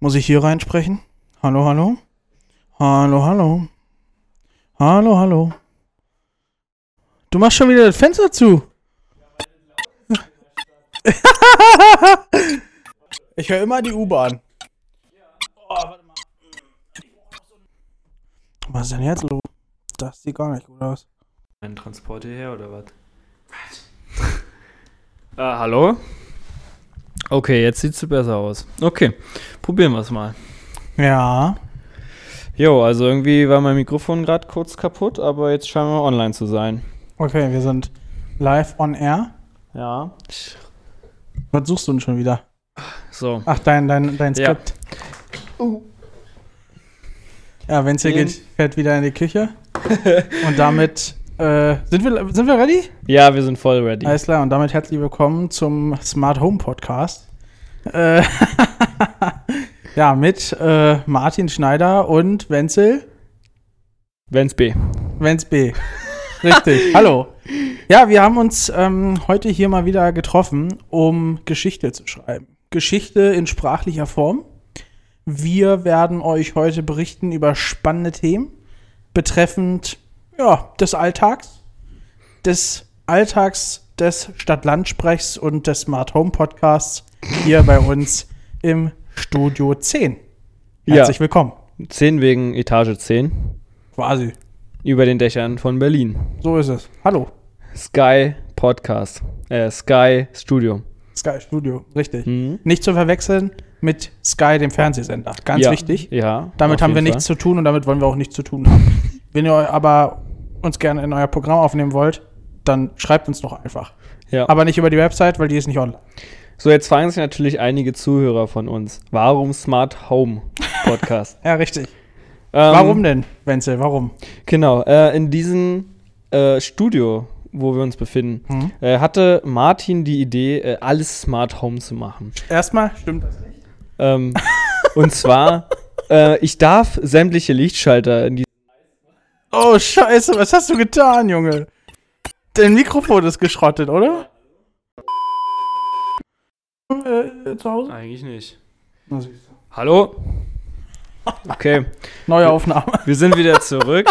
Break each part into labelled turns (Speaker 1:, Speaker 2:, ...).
Speaker 1: Muss ich hier reinsprechen? Hallo, hallo? Hallo, hallo? Hallo, hallo? Du machst schon wieder das Fenster zu. ich höre immer die U-Bahn. Oh, warte mal. Was ist denn jetzt los? Das sieht gar nicht gut aus.
Speaker 2: Ein Transport hierher oder was? Was? äh, hallo? Okay, jetzt sieht's besser aus. Okay, probieren wir es mal.
Speaker 1: Ja.
Speaker 2: Jo, also irgendwie war mein Mikrofon gerade kurz kaputt, aber jetzt scheinen wir online zu sein.
Speaker 1: Okay, wir sind live on air.
Speaker 2: Ja.
Speaker 1: Was suchst du denn schon wieder?
Speaker 2: So.
Speaker 1: Ach, dein, dein, dein
Speaker 2: Ja.
Speaker 1: Skript. Ja, wenn's hier
Speaker 2: Den-
Speaker 1: geht, fährt wieder in die Küche. und damit äh, sind, wir, sind wir ready?
Speaker 2: Ja, wir sind voll ready.
Speaker 1: Alles klar, und damit herzlich willkommen zum Smart Home Podcast. Äh, ja, mit äh, Martin Schneider und Wenzel.
Speaker 2: Wenn's B.
Speaker 1: Wenz B. Richtig. Hallo. Ja, wir haben uns ähm, heute hier mal wieder getroffen, um Geschichte zu schreiben. Geschichte in sprachlicher Form. Wir werden euch heute berichten über spannende Themen betreffend ja, des Alltags, des Alltags des Stadt-Land-Sprechs und des Smart Home Podcasts hier bei uns im Studio 10. Herzlich
Speaker 2: Ja.
Speaker 1: willkommen.
Speaker 2: 10 wegen Etage 10.
Speaker 1: Quasi.
Speaker 2: Über den Dächern von Berlin.
Speaker 1: So ist es. Hallo.
Speaker 2: Sky Podcast. Äh, Sky Studio.
Speaker 1: Sky Studio, richtig.
Speaker 2: Mhm.
Speaker 1: Nicht zu verwechseln mit Sky, dem Fernsehsender. Ganz
Speaker 2: ja.
Speaker 1: wichtig.
Speaker 2: Ja.
Speaker 1: Damit haben wir nichts zu tun und damit wollen wir auch nichts zu tun haben. Wenn ihr aber uns gerne in euer Programm aufnehmen wollt, dann schreibt uns doch einfach.
Speaker 2: Ja.
Speaker 1: Aber nicht über die Website, weil die ist nicht online.
Speaker 2: So, jetzt fragen sich natürlich einige Zuhörer von uns, warum Smart Home Podcast?
Speaker 1: Ja, richtig.
Speaker 2: Ähm,
Speaker 1: Warum denn, Wenzel? Warum?
Speaker 2: Genau, äh, in diesem äh, Studio, wo wir uns befinden,
Speaker 1: Mhm.
Speaker 2: äh, hatte Martin die Idee, äh, alles Smart Home zu machen.
Speaker 1: Erstmal stimmt das nicht.
Speaker 2: Ähm, und zwar, äh, ich darf sämtliche Lichtschalter in die
Speaker 1: Oh, Scheiße, was hast du getan, Junge? Dein Mikrofon ist geschrottet, oder? Äh, zu Hause?
Speaker 2: Eigentlich nicht.
Speaker 1: Na, siehst du.
Speaker 2: Hallo? Okay,
Speaker 1: Neue Aufnahme.
Speaker 2: wir sind wieder zurück.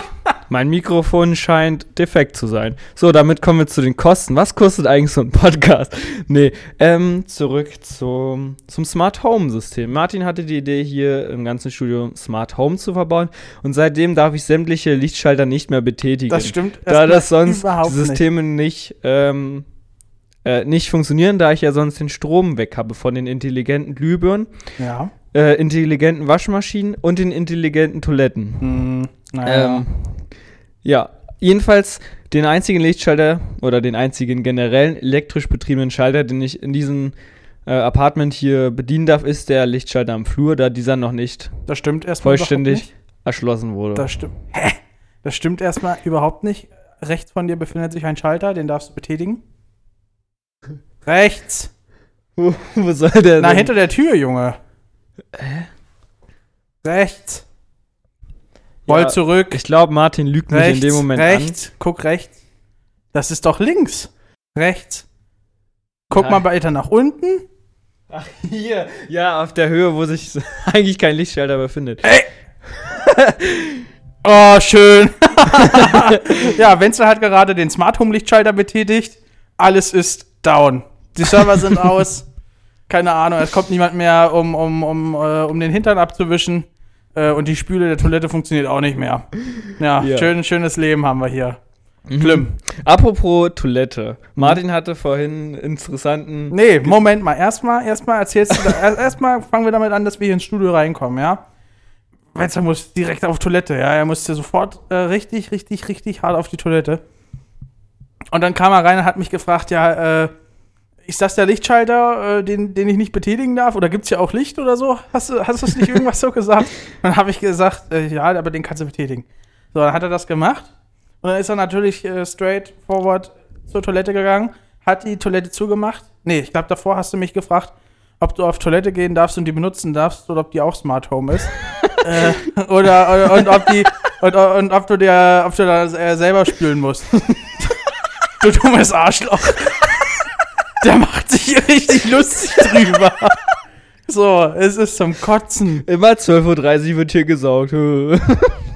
Speaker 2: Mein Mikrofon scheint defekt zu sein. So, damit kommen wir zu den Kosten. Was kostet eigentlich so ein Podcast? Nee, ähm, zurück zum, zum Smart Home System. Martin hatte die Idee, hier im ganzen Studio Smart Home zu verbauen. Und seitdem darf ich sämtliche Lichtschalter nicht mehr betätigen.
Speaker 1: Das stimmt.
Speaker 2: da das sonst
Speaker 1: überhaupt nicht.
Speaker 2: Systeme nicht, ähm, äh, nicht funktionieren, da ich ja sonst den Strom weg habe von den intelligenten Glühbirnen,
Speaker 1: Ja.
Speaker 2: Äh, intelligenten Waschmaschinen und den intelligenten Toiletten.
Speaker 1: Hm, naja.
Speaker 2: Ähm, ja, jedenfalls den einzigen Lichtschalter oder den einzigen generellen elektrisch betriebenen Schalter, den ich in diesem äh, Apartment hier bedienen darf, ist der Lichtschalter am Flur, da dieser noch nicht
Speaker 1: das stimmt erstmal
Speaker 2: vollständig
Speaker 1: überhaupt
Speaker 2: erschlossen wurde.
Speaker 1: nicht. Das stimmt. Hä? Das stimmt erstmal überhaupt nicht. Rechts von dir befindet sich ein Schalter, den darfst du betätigen. Rechts.
Speaker 2: wo, wo soll der
Speaker 1: Na,
Speaker 2: denn?
Speaker 1: hinter der Tür, Junge. Rechts. Roll
Speaker 2: Ja,
Speaker 1: zurück.
Speaker 2: Ich glaube, Martin lügt mich
Speaker 1: rechts.
Speaker 2: in dem Moment
Speaker 1: rechts. Guck rechts. Das ist doch links. Rechts. Guck
Speaker 2: Nein.
Speaker 1: mal weiter nach unten.
Speaker 2: an. Hier, ja, auf der Höhe, wo sich eigentlich kein Lichtschalter befindet.
Speaker 1: Ey. oh, schön. ja, Wenzel hat gerade den Smart Home Lichtschalter betätigt. Alles ist down. Die Server sind aus. Keine Ahnung, es kommt niemand mehr, um, um, um, äh, um den Hintern abzuwischen. Äh, und die Spüle der Toilette funktioniert auch nicht mehr. Ja,
Speaker 2: Ja.
Speaker 1: Schön, schönes Leben haben wir hier.
Speaker 2: Mhm.
Speaker 1: Schlimm.
Speaker 2: Apropos Toilette. Martin hatte vorhin einen interessanten.
Speaker 1: Nee, Moment mal. Erstmal, erstmal erzählst du, erst- erstmal fangen wir damit an, dass wir hier ins Studio reinkommen, ja? Wenzel muss direkt auf Toilette, ja? Er musste sofort äh, richtig, richtig, richtig hart auf die Toilette. Und dann kam er rein und hat mich gefragt, ja, äh, ist das der Lichtschalter, äh, den, den ich nicht betätigen darf? Oder gibt's hier auch Licht oder so? Hast du, hast du es nicht irgendwas so gesagt? Dann habe ich gesagt, äh, ja, aber den kannst du betätigen. So, dann hat er das gemacht. Und dann ist er natürlich äh, straight forward zur Toilette gegangen, hat die Toilette zugemacht. Nee, ich glaube, davor hast du mich gefragt, ob du auf Toilette gehen darfst und die benutzen darfst oder ob die auch Smart Home ist. äh, oder, oder und ob die und, und ob du dir ob du da äh, selber spülen musst. du dummes Arschloch. Der macht sich richtig lustig drüber. So, es ist zum Kotzen.
Speaker 2: Immer 12.30 Uhr wird hier gesaugt.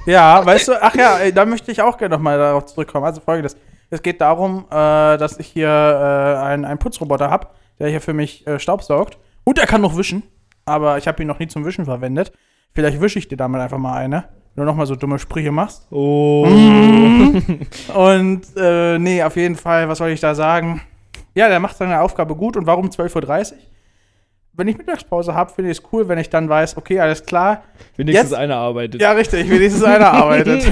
Speaker 1: Ja, weißt du, ach ja, da möchte ich auch gerne nochmal darauf zurückkommen. Also folgendes. Es geht darum, äh, dass ich hier äh, einen, einen Putzroboter habe, der hier für mich äh, Staubsaugt. Und er kann noch wischen. Aber ich habe ihn noch nie zum Wischen verwendet. Vielleicht wische ich dir damit einfach mal eine. Wenn du nochmal so dumme Sprüche machst.
Speaker 2: oh.
Speaker 1: Und äh, nee, auf jeden Fall, was soll ich da sagen? Ja, der macht seine Aufgabe gut. Und warum 12.30 Uhr? Wenn ich Mittagspause habe, finde ich es cool, wenn ich dann weiß, okay, alles klar.
Speaker 2: Wenigstens
Speaker 1: Jetzt-
Speaker 2: einer arbeitet.
Speaker 1: Ja, richtig, wenigstens einer arbeitet.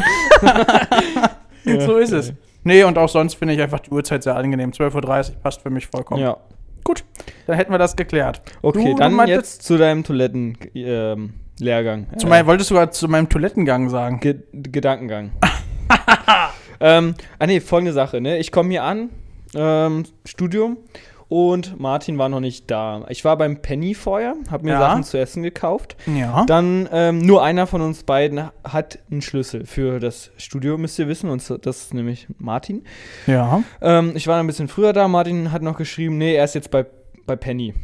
Speaker 1: so ist es. Nee, und auch sonst finde ich einfach die Uhrzeit sehr angenehm. 12.30 Uhr passt für mich vollkommen.
Speaker 2: Ja.
Speaker 1: Gut, dann hätten wir das geklärt.
Speaker 2: Okay,
Speaker 1: Du- du
Speaker 2: dann
Speaker 1: meintest-
Speaker 2: jetzt zu deinem Toiletten-Lehrgang.
Speaker 1: Zu meinem, wolltest du gerade zu meinem Toilettengang sagen?
Speaker 2: Ge Gedankengang. ähm, ah nee, folgende Sache, ne? Ich komme hier an, ähm, Studium, und Martin war noch nicht da. Ich war beim Penny vorher, habe mir
Speaker 1: Ja.
Speaker 2: Sachen zu essen gekauft.
Speaker 1: Ja.
Speaker 2: Dann ähm, nur einer von uns beiden hat einen Schlüssel für das Studio, müsst ihr wissen, und das ist nämlich Martin.
Speaker 1: Ja.
Speaker 2: Ähm, ich war ein bisschen früher da, Martin hat noch geschrieben, nee, er ist jetzt bei, bei Penny.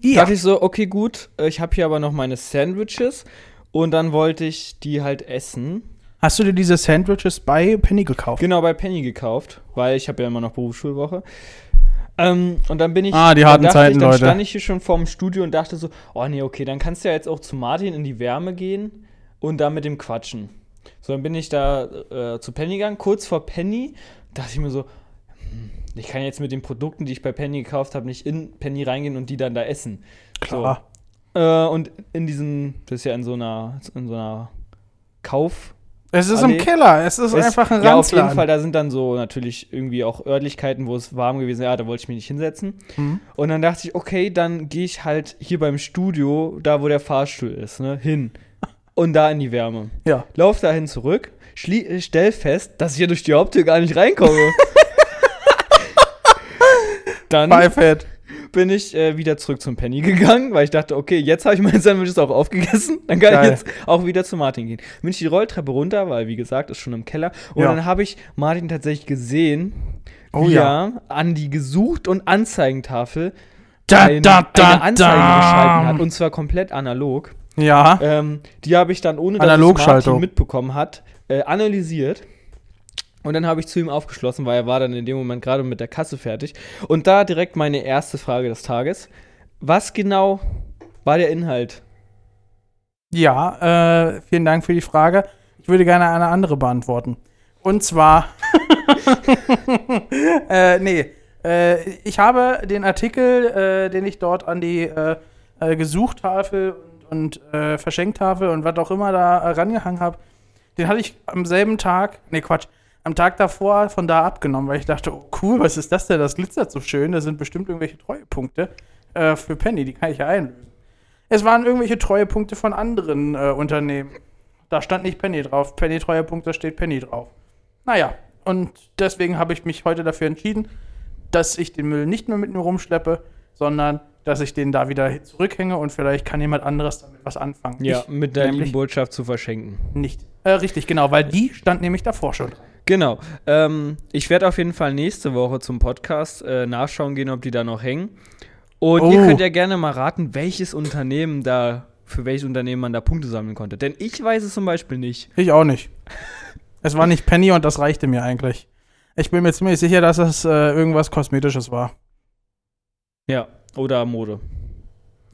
Speaker 1: Ja.
Speaker 2: dachte ich so, okay, gut, äh, ich habe hier aber noch meine Sandwiches und dann wollte ich die halt essen.
Speaker 1: Hast du dir diese Sandwiches bei Penny gekauft?
Speaker 2: Genau, bei Penny gekauft, weil ich habe ja immer noch Berufsschulwoche. Ähm, und dann bin ich.
Speaker 1: Ah, die
Speaker 2: dann
Speaker 1: harten Zeiten,
Speaker 2: ich, dann
Speaker 1: Leute.
Speaker 2: stand ich hier schon vorm Studio und dachte so, oh nee, okay, dann kannst du ja jetzt auch zu Martin in die Wärme gehen und da mit dem quatschen. So, dann bin ich da äh, zu Penny gegangen, kurz vor Penny, dachte ich mir so, hm, ich kann jetzt mit den Produkten, die ich bei Penny gekauft habe, nicht in Penny reingehen und die dann da essen.
Speaker 1: Klar.
Speaker 2: Äh, und in diesem, das ist ja in so einer, in so einer Kauf.
Speaker 1: Es ist
Speaker 2: Allee.
Speaker 1: im Keller. Es ist
Speaker 2: Es-
Speaker 1: einfach ein
Speaker 2: Ja, auf jeden
Speaker 1: Ranzladen.
Speaker 2: Fall, da sind dann so natürlich irgendwie auch Örtlichkeiten, wo es warm gewesen ist. Ja, da wollte ich mich nicht hinsetzen.
Speaker 1: Mhm.
Speaker 2: Und dann dachte ich, okay, dann gehe ich halt hier beim Studio, da wo der Fahrstuhl ist, ne, hin. Und da in die Wärme.
Speaker 1: Ja.
Speaker 2: Lauf dahin zurück, stell fest, dass ich hier durch die Haupttür gar nicht reinkomme. dann
Speaker 1: Pfeifett.
Speaker 2: Bin ich äh, wieder zurück zum Penny gegangen, weil ich dachte, okay, jetzt habe ich meine Sandwiches auch aufgegessen. Dann kann
Speaker 1: Geil.
Speaker 2: ich jetzt auch wieder zu Martin gehen. Bin ich die Rolltreppe runter, weil wie gesagt, ist schon im Keller. Und
Speaker 1: Ja.
Speaker 2: dann habe ich Martin tatsächlich gesehen,
Speaker 1: Oh
Speaker 2: wie
Speaker 1: ja.
Speaker 2: er an die Gesucht- und Anzeigentafel
Speaker 1: Da,
Speaker 2: ein,
Speaker 1: da, da,
Speaker 2: eine Anzeige geschalten hat. Und zwar komplett analog.
Speaker 1: Ja.
Speaker 2: Ähm, die habe ich dann, ohne dass es
Speaker 1: Analogschaltung.
Speaker 2: Martin mitbekommen hat, äh, analysiert. Und dann habe ich zu ihm aufgeschlossen, weil er war dann in dem Moment gerade mit der Kasse fertig. Und da direkt meine erste Frage des Tages. Was genau war der Inhalt?
Speaker 1: Ja, äh, vielen Dank für die Frage. Ich würde gerne eine andere beantworten. Und zwar, äh, nee, äh, ich habe den Artikel, äh, den ich dort an die äh, äh, Gesuchtafel und, und Verschenktafel und was auch immer da rangehangen habe, den hatte ich am selben Tag, nee, Quatsch, am Tag davor von da abgenommen, weil ich dachte, oh cool, was ist das denn? Das glitzert so schön, da sind bestimmt irgendwelche Treuepunkte äh, für Penny, die kann ich ja einlösen. Es waren irgendwelche Treuepunkte von anderen äh, Unternehmen. Da stand nicht Penny drauf. Penny Treuepunkt, da steht Penny drauf. Naja, und deswegen habe ich mich heute dafür entschieden, dass ich den Müll nicht mehr mit mir rumschleppe, sondern dass ich den da wieder zurückhänge und vielleicht kann jemand anderes damit was anfangen.
Speaker 2: Ja,
Speaker 1: ich
Speaker 2: mit der Botschaft zu verschenken.
Speaker 1: nicht. Äh, richtig, genau, weil die stand nämlich davor schon.
Speaker 2: Genau. Ähm, ich werde auf jeden Fall nächste Woche zum Podcast äh, nachschauen gehen, ob die da noch hängen. Und ihr
Speaker 1: Oh.
Speaker 2: könnt ja gerne mal raten, welches Unternehmen da, für welches Unternehmen man da Punkte sammeln konnte. Denn ich weiß es zum Beispiel nicht.
Speaker 1: Ich auch nicht. es war nicht Penny und das reichte mir eigentlich. Ich bin mir ziemlich sicher, dass es äh, irgendwas Kosmetisches war.
Speaker 2: Ja. Oder Mode.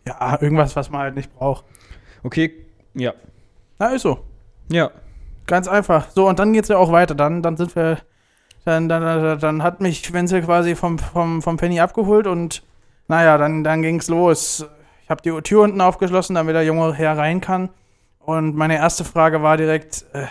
Speaker 1: Ja, irgendwas, was man halt nicht braucht.
Speaker 2: Okay, ja.
Speaker 1: Na, ist so.
Speaker 2: Ja.
Speaker 1: Ganz einfach. So, und dann geht's ja auch weiter. Dann, dann sind wir. Dann, dann, dann, hat mich Wenzel quasi vom, vom, vom Penny abgeholt und naja, dann, dann ging's los. Ich habe die Tür unten aufgeschlossen, damit der junge Herr rein kann. Und meine erste Frage war direkt. Äh,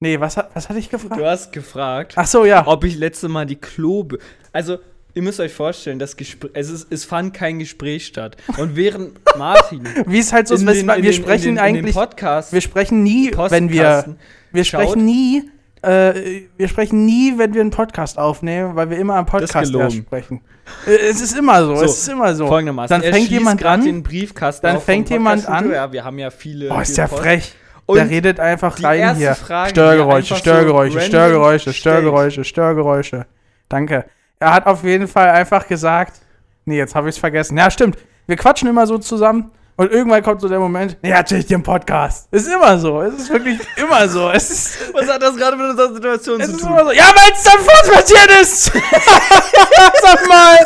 Speaker 1: nee, was, was hatte ich gefragt?
Speaker 2: Du hast gefragt,
Speaker 1: Ach so, ja.
Speaker 2: ob ich letzte Mal die Klobe. Also, ihr müsst euch vorstellen, das Gespr es, ist, es fand kein Gespräch statt. Und während Martin.
Speaker 1: Wie es halt so ist,
Speaker 2: den-
Speaker 1: wir
Speaker 2: den-
Speaker 1: sprechen
Speaker 2: den,
Speaker 1: eigentlich.
Speaker 2: Podcast.
Speaker 1: wir sprechen nie, wenn wir. Wir
Speaker 2: schaut.
Speaker 1: sprechen nie. Äh, wir sprechen nie, wenn wir einen Podcast aufnehmen, weil wir immer am Podcast sprechen. Äh, es ist immer so,
Speaker 2: So,
Speaker 1: es ist immer so.
Speaker 2: Folgendermaßen.
Speaker 1: Dann fängt jemand an,
Speaker 2: den Briefkasten
Speaker 1: dann fängt jemand an.
Speaker 2: Ja, wir haben ja viele.
Speaker 1: Oh, ist
Speaker 2: Post-
Speaker 1: frech.
Speaker 2: Und
Speaker 1: der redet einfach rein hier.
Speaker 2: Frage,
Speaker 1: Störgeräusche,
Speaker 2: er einfach so
Speaker 1: Störgeräusche, Störgeräusche. Störgeräusche, Störgeräusche. Danke. Er hat auf jeden Fall einfach gesagt, nee, jetzt habe ich es vergessen. Ja, stimmt. Wir quatschen immer so zusammen und irgendwann kommt so der Moment, ja, erzähl ich dir im Podcast. Es ist immer so. Es ist wirklich immer so. Es ist,
Speaker 2: Was hat das gerade mit unserer Situation
Speaker 1: es
Speaker 2: zu
Speaker 1: ist
Speaker 2: tun?
Speaker 1: immer so. Ja, weil es dann vor uns passiert ist. Sag mal.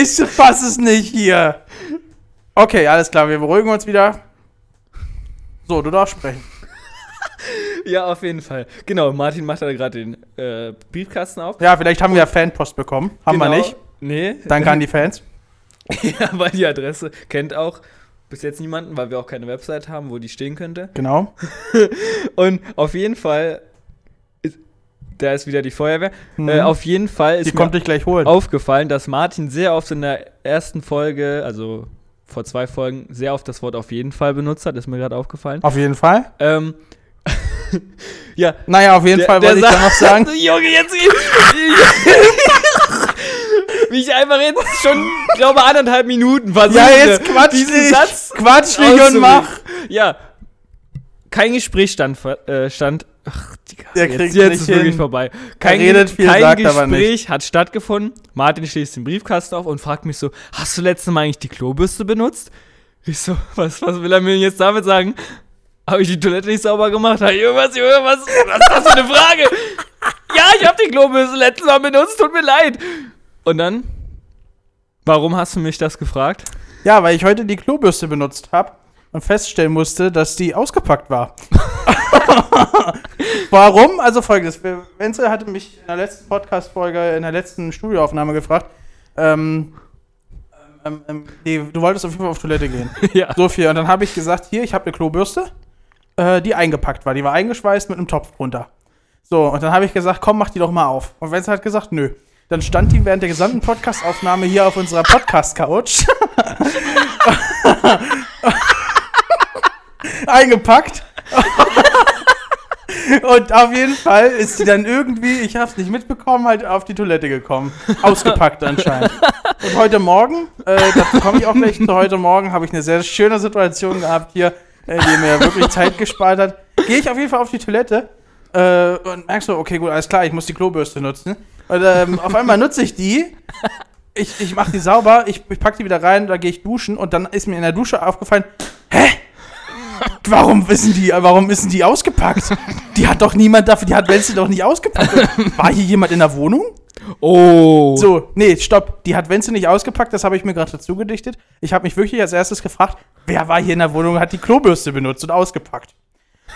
Speaker 1: Ich fass es nicht hier. Okay, alles klar. Wir beruhigen uns wieder. So, du darfst sprechen.
Speaker 2: Ja, auf jeden Fall. Genau, Martin macht da gerade den äh, Briefkasten auf.
Speaker 1: Ja, vielleicht haben wir ja Fanpost bekommen. Haben wir
Speaker 2: Genau.
Speaker 1: nicht.
Speaker 2: Nee.
Speaker 1: Danke an die Fans.
Speaker 2: ja, weil die Adresse kennt auch bis jetzt niemanden, weil wir auch keine Website haben, wo die stehen könnte.
Speaker 1: Genau.
Speaker 2: Und auf jeden Fall, ist, da ist wieder die Feuerwehr.
Speaker 1: Mhm.
Speaker 2: Äh, auf jeden Fall
Speaker 1: Die
Speaker 2: ist
Speaker 1: kommt
Speaker 2: mir
Speaker 1: dich gleich holen.
Speaker 2: aufgefallen, dass Martin sehr oft in der ersten Folge, also vor zwei Folgen, sehr oft das Wort auf jeden Fall benutzt hat. Ist mir gerade aufgefallen.
Speaker 1: Auf jeden Fall.
Speaker 2: Ähm, ja,
Speaker 1: Naja, auf jeden
Speaker 2: Der-
Speaker 1: Fall wollte ich dann noch sagen.
Speaker 2: Junge, jetzt. Wie ich einfach jetzt schon, glaube anderthalb Minuten versuche,
Speaker 1: Ja, jetzt quatsch
Speaker 2: diesen
Speaker 1: nicht.
Speaker 2: Satz
Speaker 1: Quatsch nicht und mach.
Speaker 2: Ja. Kein Gespräch stand, äh, stand ach, Digga,
Speaker 1: Der
Speaker 2: jetzt, jetzt ist wirklich
Speaker 1: hin.
Speaker 2: vorbei. Kein,
Speaker 1: redet viel,
Speaker 2: kein
Speaker 1: sagt
Speaker 2: Gespräch
Speaker 1: aber nicht.
Speaker 2: hat stattgefunden. Martin schließt den Briefkasten auf und fragt mich so, hast du letztes Mal eigentlich die Klobürste benutzt? Ich so, was, was will er mir jetzt damit sagen? Habe ich die Toilette nicht sauber gemacht? Habe ich irgendwas, irgendwas? Was ist das für eine Frage? ja, ich habe die Klobürste letztes Mal benutzt, tut mir leid. Und dann, warum hast du mich das gefragt?
Speaker 1: Ja, weil ich heute die Klobürste benutzt habe und feststellen musste, dass die ausgepackt war. Warum? Also folgendes. Wenzel hatte mich in der letzten Podcast-Folge, in der letzten Studioaufnahme gefragt, ähm, ähm, ähm, nee, du wolltest auf jeden Fall auf Toilette gehen.
Speaker 2: ja.
Speaker 1: So viel. Und dann habe ich gesagt, hier, ich habe eine Klobürste, äh, die eingepackt war. Die war eingeschweißt mit einem Topf drunter. So, und dann habe ich gesagt, komm, mach die doch mal auf. Und Wenzel hat gesagt, nö. Dann stand die während der gesamten Podcast-Aufnahme hier auf unserer Podcast-Couch. eingepackt. Und auf jeden Fall ist sie dann irgendwie, ich hab's nicht mitbekommen, halt auf die Toilette gekommen. Ausgepackt anscheinend. Und heute Morgen, äh, dazu komme ich auch gleich heute Morgen, habe ich eine sehr schöne Situation gehabt hier, die mir wirklich Zeit gespart hat. Gehe ich auf jeden Fall auf die Toilette äh, und merkst so, okay, gut, alles klar, ich muss die Klobürste nutzen. Und ähm, auf einmal nutze ich die. Ich, ich mache die sauber, ich, ich packe die wieder rein, da gehe ich duschen und dann ist mir in der Dusche aufgefallen, hä? Warum wissen die, warum ist denn die ausgepackt? Die hat doch niemand dafür, die hat Wenzel doch nicht ausgepackt. War hier jemand in der Wohnung?
Speaker 2: Oh.
Speaker 1: So, nee, stopp. Die hat Wenzel nicht ausgepackt, das habe ich mir gerade dazu gedichtet. Ich habe mich wirklich als erstes gefragt, wer war hier in der Wohnung und hat die Klobürste benutzt und ausgepackt.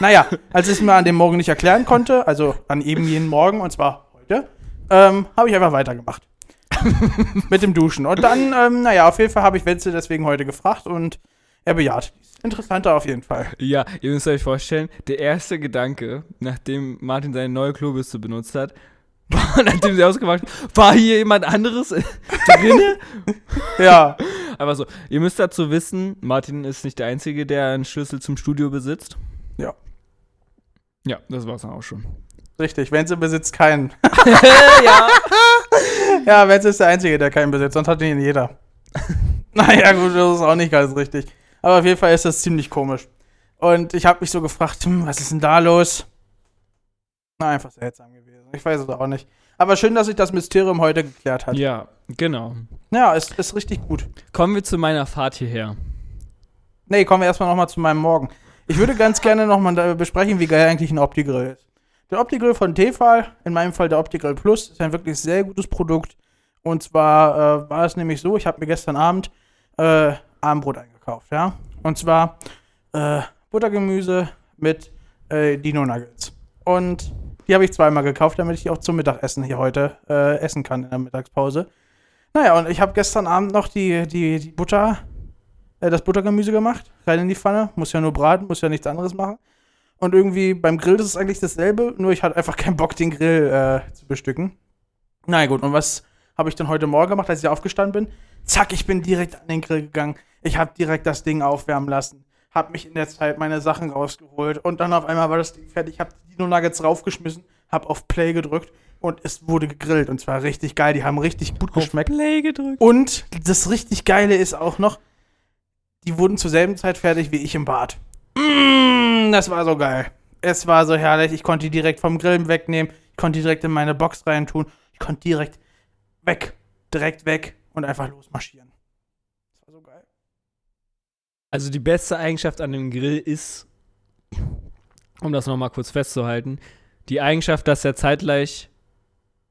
Speaker 1: Naja, als ich es mir an dem Morgen nicht erklären konnte, also an eben jenen Morgen, und zwar heute, ähm, habe ich einfach weitergemacht. Mit dem Duschen. Und dann, ähm, naja, auf jeden Fall habe ich Wenzel deswegen heute gefragt und er bejaht. Interessanter auf jeden Fall.
Speaker 2: Ja, ihr müsst euch vorstellen, der erste Gedanke, nachdem Martin seine neue Klobürste benutzt hat, nachdem sie ausgemacht hat, war hier jemand anderes drinne?
Speaker 1: Ja.
Speaker 2: Aber so, ihr müsst dazu wissen, Martin ist nicht der Einzige, der einen Schlüssel zum Studio besitzt.
Speaker 1: Ja.
Speaker 2: Ja, das war's dann auch schon.
Speaker 1: Richtig, Wenzel besitzt keinen.
Speaker 2: ja.
Speaker 1: Ja, Wenzel ist der Einzige, der keinen besitzt, sonst hat ihn jeder. naja, gut, das ist auch nicht ganz richtig. Aber auf jeden Fall ist das ziemlich komisch. Und ich habe mich so gefragt, hm, was ist denn da los? Na, einfach seltsam. Ich weiß es auch nicht. Aber schön, dass sich das Mysterium heute geklärt hat.
Speaker 2: Ja, genau.
Speaker 1: Ja, ist, ist richtig gut.
Speaker 2: Kommen wir zu meiner Fahrt hierher.
Speaker 1: Nee, kommen wir erstmal nochmal zu meinem Morgen. Ich würde ganz gerne nochmal besprechen, wie geil eigentlich ein Opti-Grill ist. Der Opti-Grill von Tefal, in meinem Fall der Opti-Grill Plus, ist ein wirklich sehr gutes Produkt. Und zwar äh, war es nämlich so, ich habe mir gestern Abend äh, Abendbrot eingekauft, ja. Und zwar äh, Buttergemüse mit äh, Dino-Nuggets. Und die habe ich zweimal gekauft, damit ich die auch zum Mittagessen hier heute äh, essen kann in der Mittagspause. Naja, und ich habe gestern Abend noch die, die, die Butter, äh, das Buttergemüse gemacht, rein in die Pfanne. Muss ja nur braten, muss ja nichts anderes machen. Und irgendwie beim Grill ist es eigentlich dasselbe, nur ich hatte einfach keinen Bock, den Grill äh, zu bestücken. Na ja, gut, und was habe ich dann heute Morgen gemacht, als ich aufgestanden bin? Zack, ich bin direkt an den Grill gegangen. Ich habe direkt das Ding aufwärmen lassen. Habe mich in der Zeit meine Sachen rausgeholt. Und dann auf einmal war das Ding fertig. Ich habe Dino Nuggets raufgeschmissen, habe auf Play gedrückt und es wurde gegrillt. Und zwar richtig geil. Die haben richtig gut geschmeckt.
Speaker 2: Play gedrückt.
Speaker 1: Und das richtig Geile ist auch noch, die wurden zur selben Zeit fertig wie ich im Bad. Mmh, das war so geil. Es war so herrlich. Ich konnte die direkt vom Grillen wegnehmen. Ich konnte die direkt in meine Box reintun. Ich konnte direkt weg. Direkt weg und einfach losmarschieren. Das war so geil.
Speaker 2: Also die beste Eigenschaft an dem Grill ist, um das nochmal kurz festzuhalten, die Eigenschaft, dass er zeitgleich,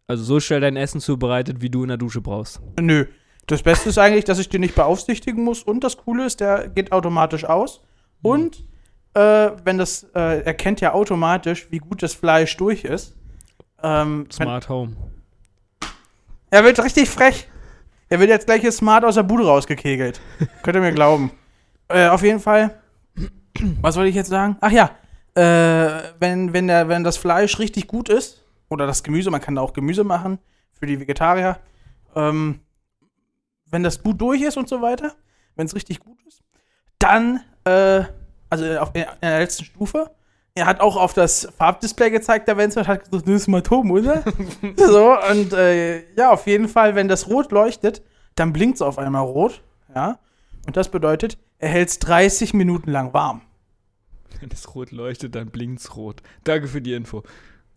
Speaker 2: also so schnell dein Essen zubereitet, wie du in der Dusche brauchst.
Speaker 1: Nö. Das Beste ist eigentlich, dass ich den nicht beaufsichtigen muss. Und das Coole ist, der geht automatisch aus. Und äh, wenn das, äh, erkennt ja automatisch, wie gut das Fleisch durch ist. Ähm, wenn,
Speaker 2: Smart Home.
Speaker 1: er wird richtig frech. Er wird jetzt gleich hier smart aus der Bude rausgekegelt. Könnt ihr mir glauben. Äh, auf jeden Fall. Was wollte ich jetzt sagen? Ach ja. Äh, wenn, wenn, der, wenn das Fleisch richtig gut ist, oder das Gemüse, man kann da auch Gemüse machen für die Vegetarier, ähm, wenn das gut durch ist und so weiter, wenn es richtig gut ist, dann, äh, also auf, in der letzten Stufe, er hat auch auf das Farbdisplay gezeigt, der Wenzel, und hat gesagt, das ist mal Tom, oder? so, und äh, ja, auf jeden Fall, wenn das rot leuchtet, dann blinkt es auf einmal rot, ja. Und das bedeutet, er hält es 30 Minuten lang warm.
Speaker 2: Wenn es rot leuchtet, dann blinkt's rot. Danke für die Info.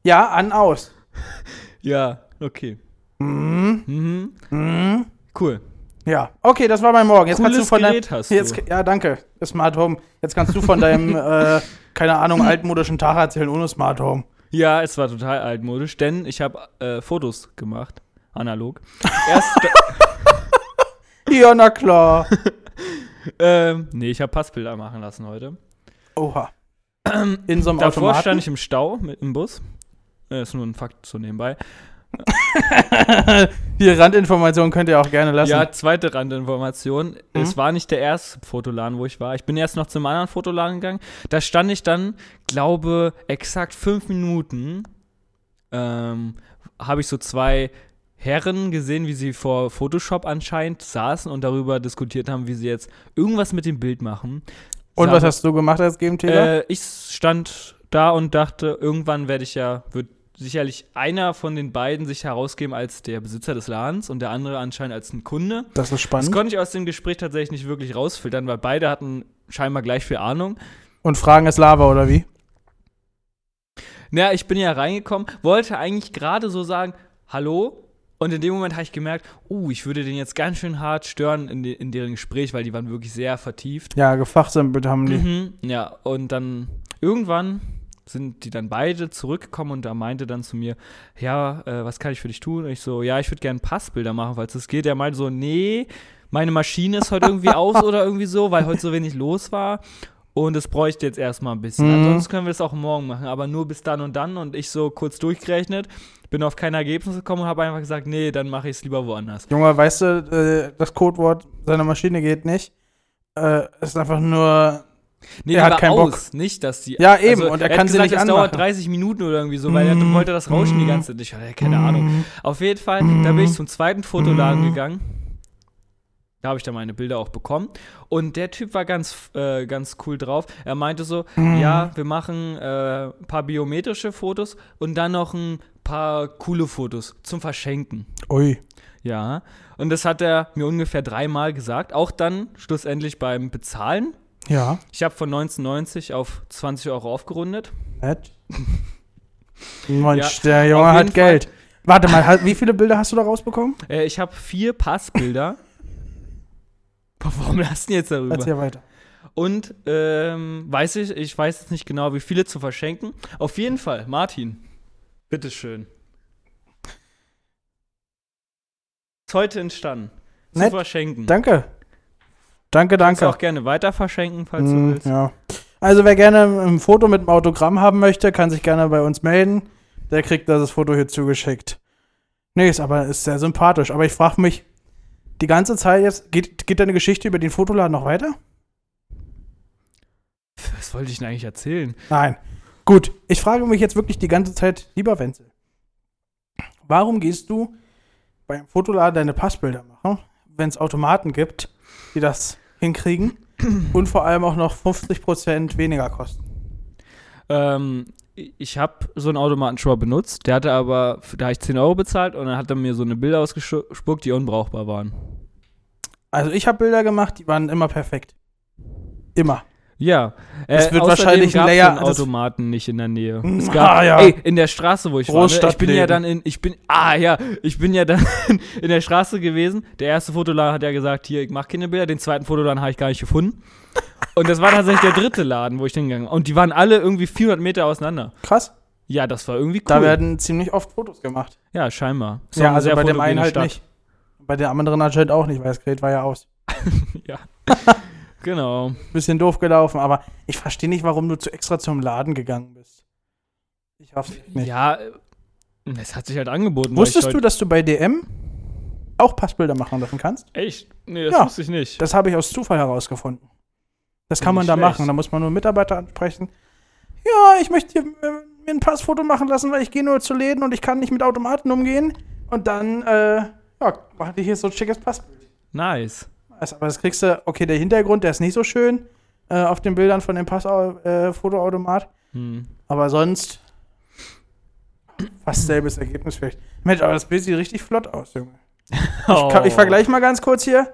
Speaker 1: Ja, an, aus.
Speaker 2: Ja, okay.
Speaker 1: Mhm.
Speaker 2: Mhm.
Speaker 1: Mhm.
Speaker 2: Cool.
Speaker 1: Ja, okay, das war mein Morgen. Jetzt kannst du
Speaker 2: Cooles
Speaker 1: von deinem,
Speaker 2: Gerät hast
Speaker 1: jetzt,
Speaker 2: du.
Speaker 1: Ja, danke. Smart Home. Jetzt kannst du von deinem, äh, keine Ahnung, altmodischen Tag erzählen ohne Smart Home.
Speaker 2: Ja, es war total altmodisch, denn ich habe äh, Fotos gemacht, analog. Erst,
Speaker 1: Ja, na klar.
Speaker 2: ähm, nee, ich habe Passbilder machen lassen heute.
Speaker 1: Oha. In so einem
Speaker 2: Davor
Speaker 1: Automaten.
Speaker 2: stand ich im Stau mit im Bus. Äh, ist nur ein Fakt so nebenbei.
Speaker 1: Die Randinformation könnt ihr auch gerne lassen.
Speaker 2: Ja, zweite Randinformation.
Speaker 1: Mhm.
Speaker 2: Es war nicht der erste Fotoladen, wo ich war. Ich bin erst noch zum anderen Fotoladen gegangen. Da stand ich dann, glaube, exakt fünf Minuten. Ähm, habe ich so zwei Herren gesehen, wie sie vor Photoshop anscheinend saßen und darüber diskutiert haben, wie sie jetzt irgendwas mit dem Bild machen.
Speaker 1: Und was hast du gemacht als GMTler?
Speaker 2: Äh, ich stand da und dachte, irgendwann werde ich ja, wird sicherlich einer von den beiden sich herausgeben als der Besitzer des Ladens und der andere anscheinend als ein Kunde.
Speaker 1: das ist
Speaker 2: Das
Speaker 1: spannend.
Speaker 2: konnte ich aus dem Gespräch tatsächlich nicht wirklich rausfiltern, weil beide hatten scheinbar gleich viel Ahnung.
Speaker 1: Und Fragen ist Lava, oder wie?
Speaker 2: Naja, ich bin ja reingekommen, wollte eigentlich gerade so sagen, hallo. Und in dem Moment habe ich gemerkt, uh, ich würde den jetzt ganz schön hart stören in, de in deren Gespräch, weil die waren wirklich sehr vertieft.
Speaker 1: Ja, gefachsimpelt haben die.
Speaker 2: Mhm, ja, und dann irgendwann sind die dann beide zurückgekommen und da meinte dann zu mir, ja, äh, was kann ich für dich tun? Und ich so, ja, ich würde gerne Passbilder machen, falls es geht. Er meinte so, nee, meine Maschine ist heute irgendwie aus oder irgendwie so, weil heute so wenig los war. Und es bräuchte jetzt erstmal ein bisschen.
Speaker 1: Mhm.
Speaker 2: Ansonsten können wir es auch morgen machen, aber nur bis dann und dann. Und ich so kurz durchgerechnet, bin auf kein Ergebnis gekommen und habe einfach gesagt, nee, dann mache ich es lieber woanders.
Speaker 1: Junge, weißt du, äh, das Codewort seiner Maschine geht nicht. Äh, ist einfach nur.
Speaker 2: Nee,
Speaker 1: Er hat keinen Bock.
Speaker 2: aus, nicht, dass die.
Speaker 1: Ja, eben, und er
Speaker 2: hat
Speaker 1: kann sie
Speaker 2: gesagt,
Speaker 1: nicht
Speaker 2: es dauert
Speaker 1: anmachen.
Speaker 2: 30 Minuten oder irgendwie so, weil er
Speaker 1: Mm,
Speaker 2: wollte das Rauschen die
Speaker 1: mm.
Speaker 2: ganze Zeit. Ich hatte keine Ahnung. Auf jeden Fall, da bin ich zum zweiten Fotoladen
Speaker 1: Mm.
Speaker 2: gegangen. Da habe ich dann meine Bilder auch bekommen. Und der Typ war ganz, äh, ganz cool drauf. Er meinte so,
Speaker 1: Mm.
Speaker 2: ja, wir machen äh, ein paar biometrische Fotos und dann noch ein paar coole Fotos zum Verschenken.
Speaker 1: Ui.
Speaker 2: Ja, und das hat er mir ungefähr dreimal gesagt. Auch dann schlussendlich beim Bezahlen.
Speaker 1: Ja,
Speaker 2: Ich habe von 1990 auf 20 Euro aufgerundet.
Speaker 1: nett. Mensch,
Speaker 2: Ja,
Speaker 1: der Junge hat Geld. Warte mal, wie viele Bilder hast du da rausbekommen?
Speaker 2: Äh, ich habe vier Passbilder. Warum lassen jetzt darüber?
Speaker 1: Erzähl weiter.
Speaker 2: Und ähm, weiß ich, ich weiß jetzt nicht genau, wie viele zu verschenken. Auf jeden Fall, Martin, bitteschön. Ist heute entstanden. Zu
Speaker 1: Nett.
Speaker 2: verschenken.
Speaker 1: Danke. Danke,
Speaker 2: Kannst du
Speaker 1: danke.
Speaker 2: auch gerne weiter verschenken, falls
Speaker 1: Mm,
Speaker 2: du willst.
Speaker 1: ja. Also, wer gerne ein Foto mit einem Autogramm haben möchte, kann sich gerne bei uns melden. Der kriegt das Foto hier zugeschickt. Nee, ist aber ist sehr sympathisch. Aber ich frage mich die ganze Zeit jetzt, geht, geht deine Geschichte über den Fotoladen noch weiter?
Speaker 2: Was wollte ich denn eigentlich erzählen?
Speaker 1: Nein. Gut, ich frage mich jetzt wirklich die ganze Zeit, lieber Wenzel, warum gehst du beim Fotoladen deine Passbilder machen, wenn es Automaten gibt, die das hinkriegen und vor allem auch noch 50% weniger kosten?
Speaker 2: Ähm, ich habe so einen Automaten schon mal benutzt. Der hatte aber, da habe ich 10 Euro bezahlt und dann hat er mir so eine Bilder ausgespuckt, die unbrauchbar waren.
Speaker 1: Also ich habe Bilder gemacht, die waren immer perfekt. Immer.
Speaker 2: Ja.
Speaker 1: Es wird
Speaker 2: außerdem
Speaker 1: wahrscheinlich ein Layer-
Speaker 2: Automaten nicht in der Nähe. Es
Speaker 1: Ah,
Speaker 2: gab,
Speaker 1: ja.
Speaker 2: ey, in der Straße, wo ich war. Ne? Ich bin
Speaker 1: Großstadtleben.
Speaker 2: ja dann in, ich bin, ah ja, ich bin ja dann in der Straße gewesen. Der erste Fotoladen hat ja gesagt, hier, ich mach keine Bilder. Den zweiten Fotoladen habe ich gar nicht gefunden. Und das war tatsächlich der dritte Laden, wo ich hingegangen bin. Und die waren alle irgendwie 400 Meter auseinander.
Speaker 1: Krass.
Speaker 2: Ja, das war irgendwie cool.
Speaker 1: Da werden ziemlich oft Fotos gemacht.
Speaker 2: ja, scheinbar.
Speaker 1: Ja, also bei dem einen halt
Speaker 2: Stadt.
Speaker 1: nicht. Bei der anderen anscheinend auch nicht, weil das Gerät war ja aus.
Speaker 2: Ja. genau.
Speaker 1: Bisschen doof gelaufen, aber ich verstehe nicht, warum du zu extra zum Laden gegangen bist. Ich hoffe nicht.
Speaker 2: Ja, äh, es hat sich halt angeboten.
Speaker 1: Wusstest du, dass du bei DM auch Passbilder machen lassen kannst?
Speaker 2: Echt? Nee, das
Speaker 1: Ja.
Speaker 2: wusste ich nicht.
Speaker 1: Das habe ich aus Zufall herausgefunden. Das kann man da
Speaker 2: schlecht.
Speaker 1: machen. Da muss man nur Mitarbeiter ansprechen. Ja, ich möchte hier, äh, mir ein Passfoto machen lassen, weil ich gehe nur zu Läden und ich kann nicht mit Automaten umgehen. Und dann, äh, ja, mach dir hier so ein schickes Passbild.
Speaker 2: Nice.
Speaker 1: Also, aber das kriegst du, okay, der Hintergrund, der ist nicht so schön äh, auf den Bildern von dem Passfotoautomat.
Speaker 2: Hm.
Speaker 1: Aber sonst fast selbes Ergebnis vielleicht. Mensch, aber das Bild sieht richtig flott aus, Junge. Ich, kann- ich vergleiche mal ganz kurz hier.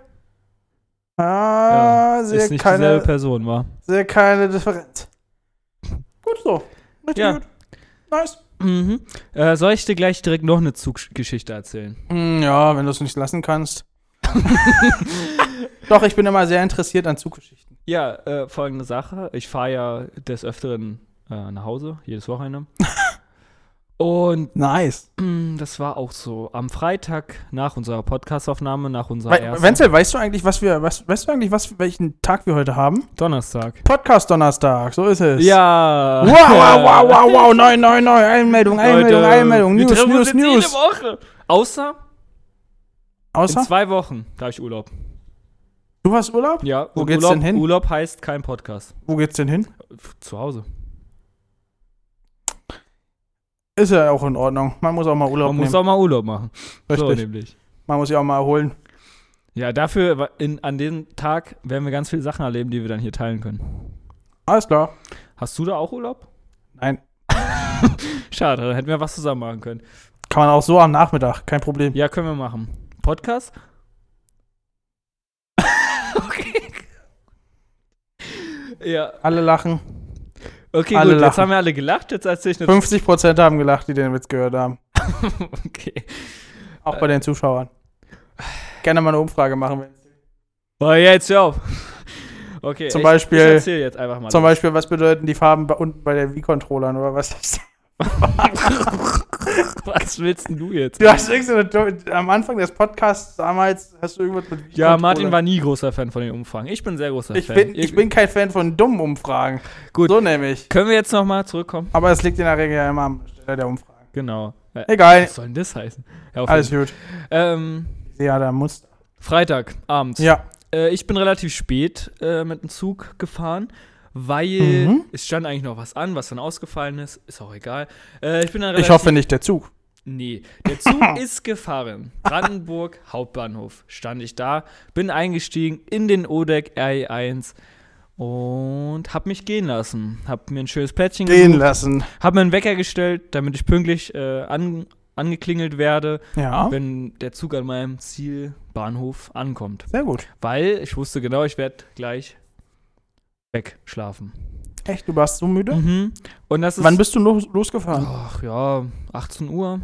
Speaker 1: Ah,
Speaker 2: Ja,
Speaker 1: sehe
Speaker 2: ist nicht
Speaker 1: keine,
Speaker 2: dieselbe Person, war.
Speaker 1: sehe keine Differenz. Gut so. Richtig
Speaker 2: Ja.
Speaker 1: gut. Nice.
Speaker 2: Mhm. Äh, soll ich dir gleich direkt noch eine Zuggeschichte erzählen?
Speaker 1: Hm, ja, wenn du es nicht lassen kannst. Doch, ich bin immer sehr interessiert an Zuggeschichten.
Speaker 2: Ja, äh, folgende Sache. Ich fahre ja des Öfteren äh, nach Hause, jedes Wochenende. Und
Speaker 1: Nice.
Speaker 2: mh, das war auch so. Am Freitag nach unserer Podcastaufnahme, nach unserer
Speaker 1: We
Speaker 2: ersten
Speaker 1: Wenzel, weißt du eigentlich, was wir, was, weißt du eigentlich, was, welchen Tag wir heute haben?
Speaker 2: Donnerstag.
Speaker 1: Podcast Donnerstag, so ist es.
Speaker 2: Ja.
Speaker 1: Wow, wow, wow, wow, wow, neu, neu, neu, Einmeldung, Einmeldung,
Speaker 2: Leute,
Speaker 1: Einmeldung,
Speaker 2: wir
Speaker 1: News,
Speaker 2: uns
Speaker 1: News, News.
Speaker 2: Jede Woche. Außer,
Speaker 1: Außer,
Speaker 2: in zwei Wochen, da ich Urlaub.
Speaker 1: du hast Urlaub?
Speaker 2: Ja,
Speaker 1: Wo geht's
Speaker 2: Urlaub,
Speaker 1: denn hin?
Speaker 2: Urlaub heißt kein Podcast.
Speaker 1: Wo geht's denn hin?
Speaker 2: Zu Hause.
Speaker 1: Ist ja auch in Ordnung. Man muss auch mal Urlaub
Speaker 2: Man muss
Speaker 1: nehmen.
Speaker 2: auch mal Urlaub machen. So
Speaker 1: Richtig.
Speaker 2: nämlich.
Speaker 1: Man muss sich auch mal erholen.
Speaker 2: Ja, dafür, in, an dem Tag werden wir ganz viele Sachen erleben, die wir dann hier teilen können.
Speaker 1: Alles klar.
Speaker 2: Hast du da auch Urlaub?
Speaker 1: Nein.
Speaker 2: Schade, dann hätten wir was zusammen machen können.
Speaker 1: Kann man auch so am Nachmittag, kein Problem.
Speaker 2: Ja, können wir machen. Podcast? okay. Ja,
Speaker 1: Alle lachen.
Speaker 2: Okay,
Speaker 1: Alle
Speaker 2: gut. Jetzt
Speaker 1: lachen.
Speaker 2: haben wir alle gelacht. Jetzt erzähle ich eine
Speaker 1: 50% haben gelacht, die den Witz gehört haben.
Speaker 2: Okay.
Speaker 1: Auch bei den Zuschauern. Gerne mal eine Umfrage machen. Wenn
Speaker 2: Oh, jetzt hör auf. Okay,
Speaker 1: Zum
Speaker 2: ich,
Speaker 1: Beispiel-
Speaker 2: Ich erzähl jetzt einfach mal.
Speaker 1: Zum Beispiel, was bedeuten die Farben bei, unten bei der Wii-Controllern oder was ist das?
Speaker 2: was willst denn du jetzt?
Speaker 1: Du hast irgend so eine, am Anfang des Podcasts damals hast du irgendwas mit
Speaker 2: Ja. Martin war nie großer Fan von den Umfragen. Ich bin sehr großer
Speaker 1: Ich
Speaker 2: Fan.
Speaker 1: bin,
Speaker 2: Ihr-
Speaker 1: ich bin kein Fan von dummen Umfragen.
Speaker 2: Gut.
Speaker 1: So nämlich.
Speaker 2: Können wir jetzt nochmal zurückkommen?
Speaker 1: Aber es liegt in der Regel ja immer am Stelle der Umfragen.
Speaker 2: Genau. Äh,
Speaker 1: Egal.
Speaker 2: Was soll denn das heißen? Ja,
Speaker 1: Alles gut.
Speaker 2: Ähm,
Speaker 1: Ja, da muss.
Speaker 2: Freitag, abends.
Speaker 1: Ja.
Speaker 2: Äh, ich bin relativ spät äh, mit dem Zug gefahren, weil
Speaker 1: Mhm.
Speaker 2: es stand eigentlich noch was an, was dann ausgefallen ist. Ist auch egal. Äh, ich bin dann
Speaker 1: Ich hoffe nicht der Zug.
Speaker 2: Nee, der Zug ist gefahren. Brandenburg Hauptbahnhof. Stand ich da, bin eingestiegen in den Odeck RE1 und hab mich gehen lassen. Hab mir ein schönes Plätzchen
Speaker 1: Gehen
Speaker 2: gesucht,
Speaker 1: lassen.
Speaker 2: hab mir einen Wecker gestellt, damit ich pünktlich äh, an, angeklingelt werde,
Speaker 1: Ja.
Speaker 2: wenn der Zug an meinem Zielbahnhof ankommt.
Speaker 1: Sehr gut.
Speaker 2: Weil ich wusste genau, ich werde gleich wegschlafen.
Speaker 1: Echt, du warst so müde?
Speaker 2: Mhm. Und das ist.
Speaker 1: Wann bist du los, losgefahren?
Speaker 2: Ach ja, 18 Uhr.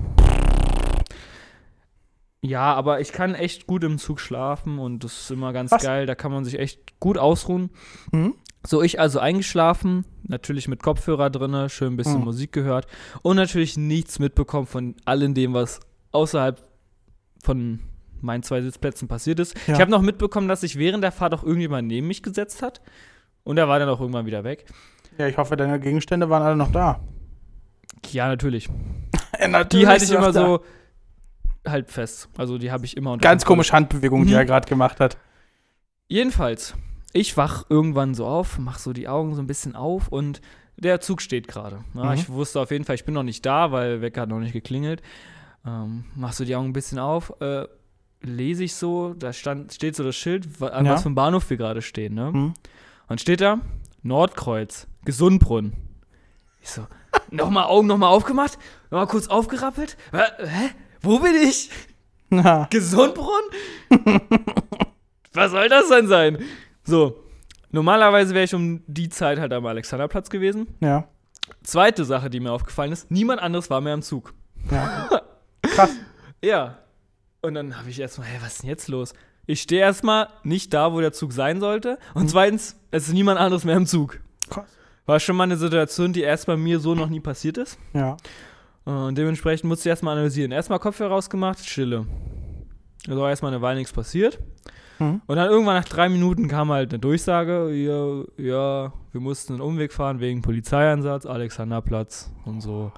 Speaker 2: Ja, aber ich kann echt gut im Zug schlafen und das ist immer ganz
Speaker 1: Was?
Speaker 2: geil. Da kann man sich echt gut ausruhen.
Speaker 1: Mhm.
Speaker 2: So, ich also eingeschlafen, natürlich mit Kopfhörer drinne, schön ein bisschen
Speaker 1: Mhm.
Speaker 2: Musik gehört und natürlich nichts mitbekommen von allem dem, was außerhalb von meinen zwei Sitzplätzen passiert ist.
Speaker 1: Ja.
Speaker 2: Ich habe noch mitbekommen, dass sich während der Fahrt auch irgendjemand neben mich gesetzt hat und er war dann auch irgendwann wieder weg.
Speaker 1: Ja, ich hoffe, deine Gegenstände waren alle noch da.
Speaker 2: Ja, natürlich.
Speaker 1: Ja, natürlich
Speaker 2: Die halte ich immer
Speaker 1: da.
Speaker 2: so halb fest. Also die habe ich immer unter
Speaker 1: Ganz komische Handbewegung, die
Speaker 2: Mhm.
Speaker 1: er gerade gemacht hat.
Speaker 2: Jedenfalls, ich wach irgendwann so auf, mach so die Augen so ein bisschen auf und der Zug steht gerade. Ja,
Speaker 1: Mhm.
Speaker 2: Ich wusste auf jeden Fall, ich bin noch nicht da, weil Wecker hat noch nicht geklingelt. Ähm, mach so die Augen ein bisschen auf, äh, lese ich so, da stand, steht so das Schild, an
Speaker 1: Ja.
Speaker 2: was für einem Bahnhof wir gerade stehen. Ne?
Speaker 1: Mhm.
Speaker 2: Und steht da Nordkreuz, Gesundbrunn. Ich so, nochmal Augen nochmal aufgemacht, nochmal kurz aufgerappelt. Hä? Wo bin ich?
Speaker 1: Na,
Speaker 2: Gesundbrunn? Was soll das denn sein? So, Normalerweise wäre ich um die Zeit halt am Alexanderplatz gewesen.
Speaker 1: Ja.
Speaker 2: Zweite Sache, die mir aufgefallen ist, niemand anderes war mehr im Zug.
Speaker 1: Ja. Krass.
Speaker 2: Ja. Und dann habe ich erstmal, hey, was ist denn jetzt los? Ich stehe erstmal nicht da, wo der Zug sein sollte. Und zweitens, es ist niemand anderes mehr im Zug.
Speaker 1: Krass.
Speaker 2: War schon mal eine Situation, die erst bei mir so noch nie passiert ist.
Speaker 1: Ja.
Speaker 2: Und dementsprechend musste ich erstmal analysieren. Erstmal Kopfhörer rausgemacht, Stille. Also erstmal eine Weile nichts passiert.
Speaker 1: Mhm.
Speaker 2: Und dann irgendwann nach drei Minuten kam halt eine Durchsage, ja, ja, wir mussten einen Umweg fahren wegen Polizeieinsatz, Alexanderplatz und so.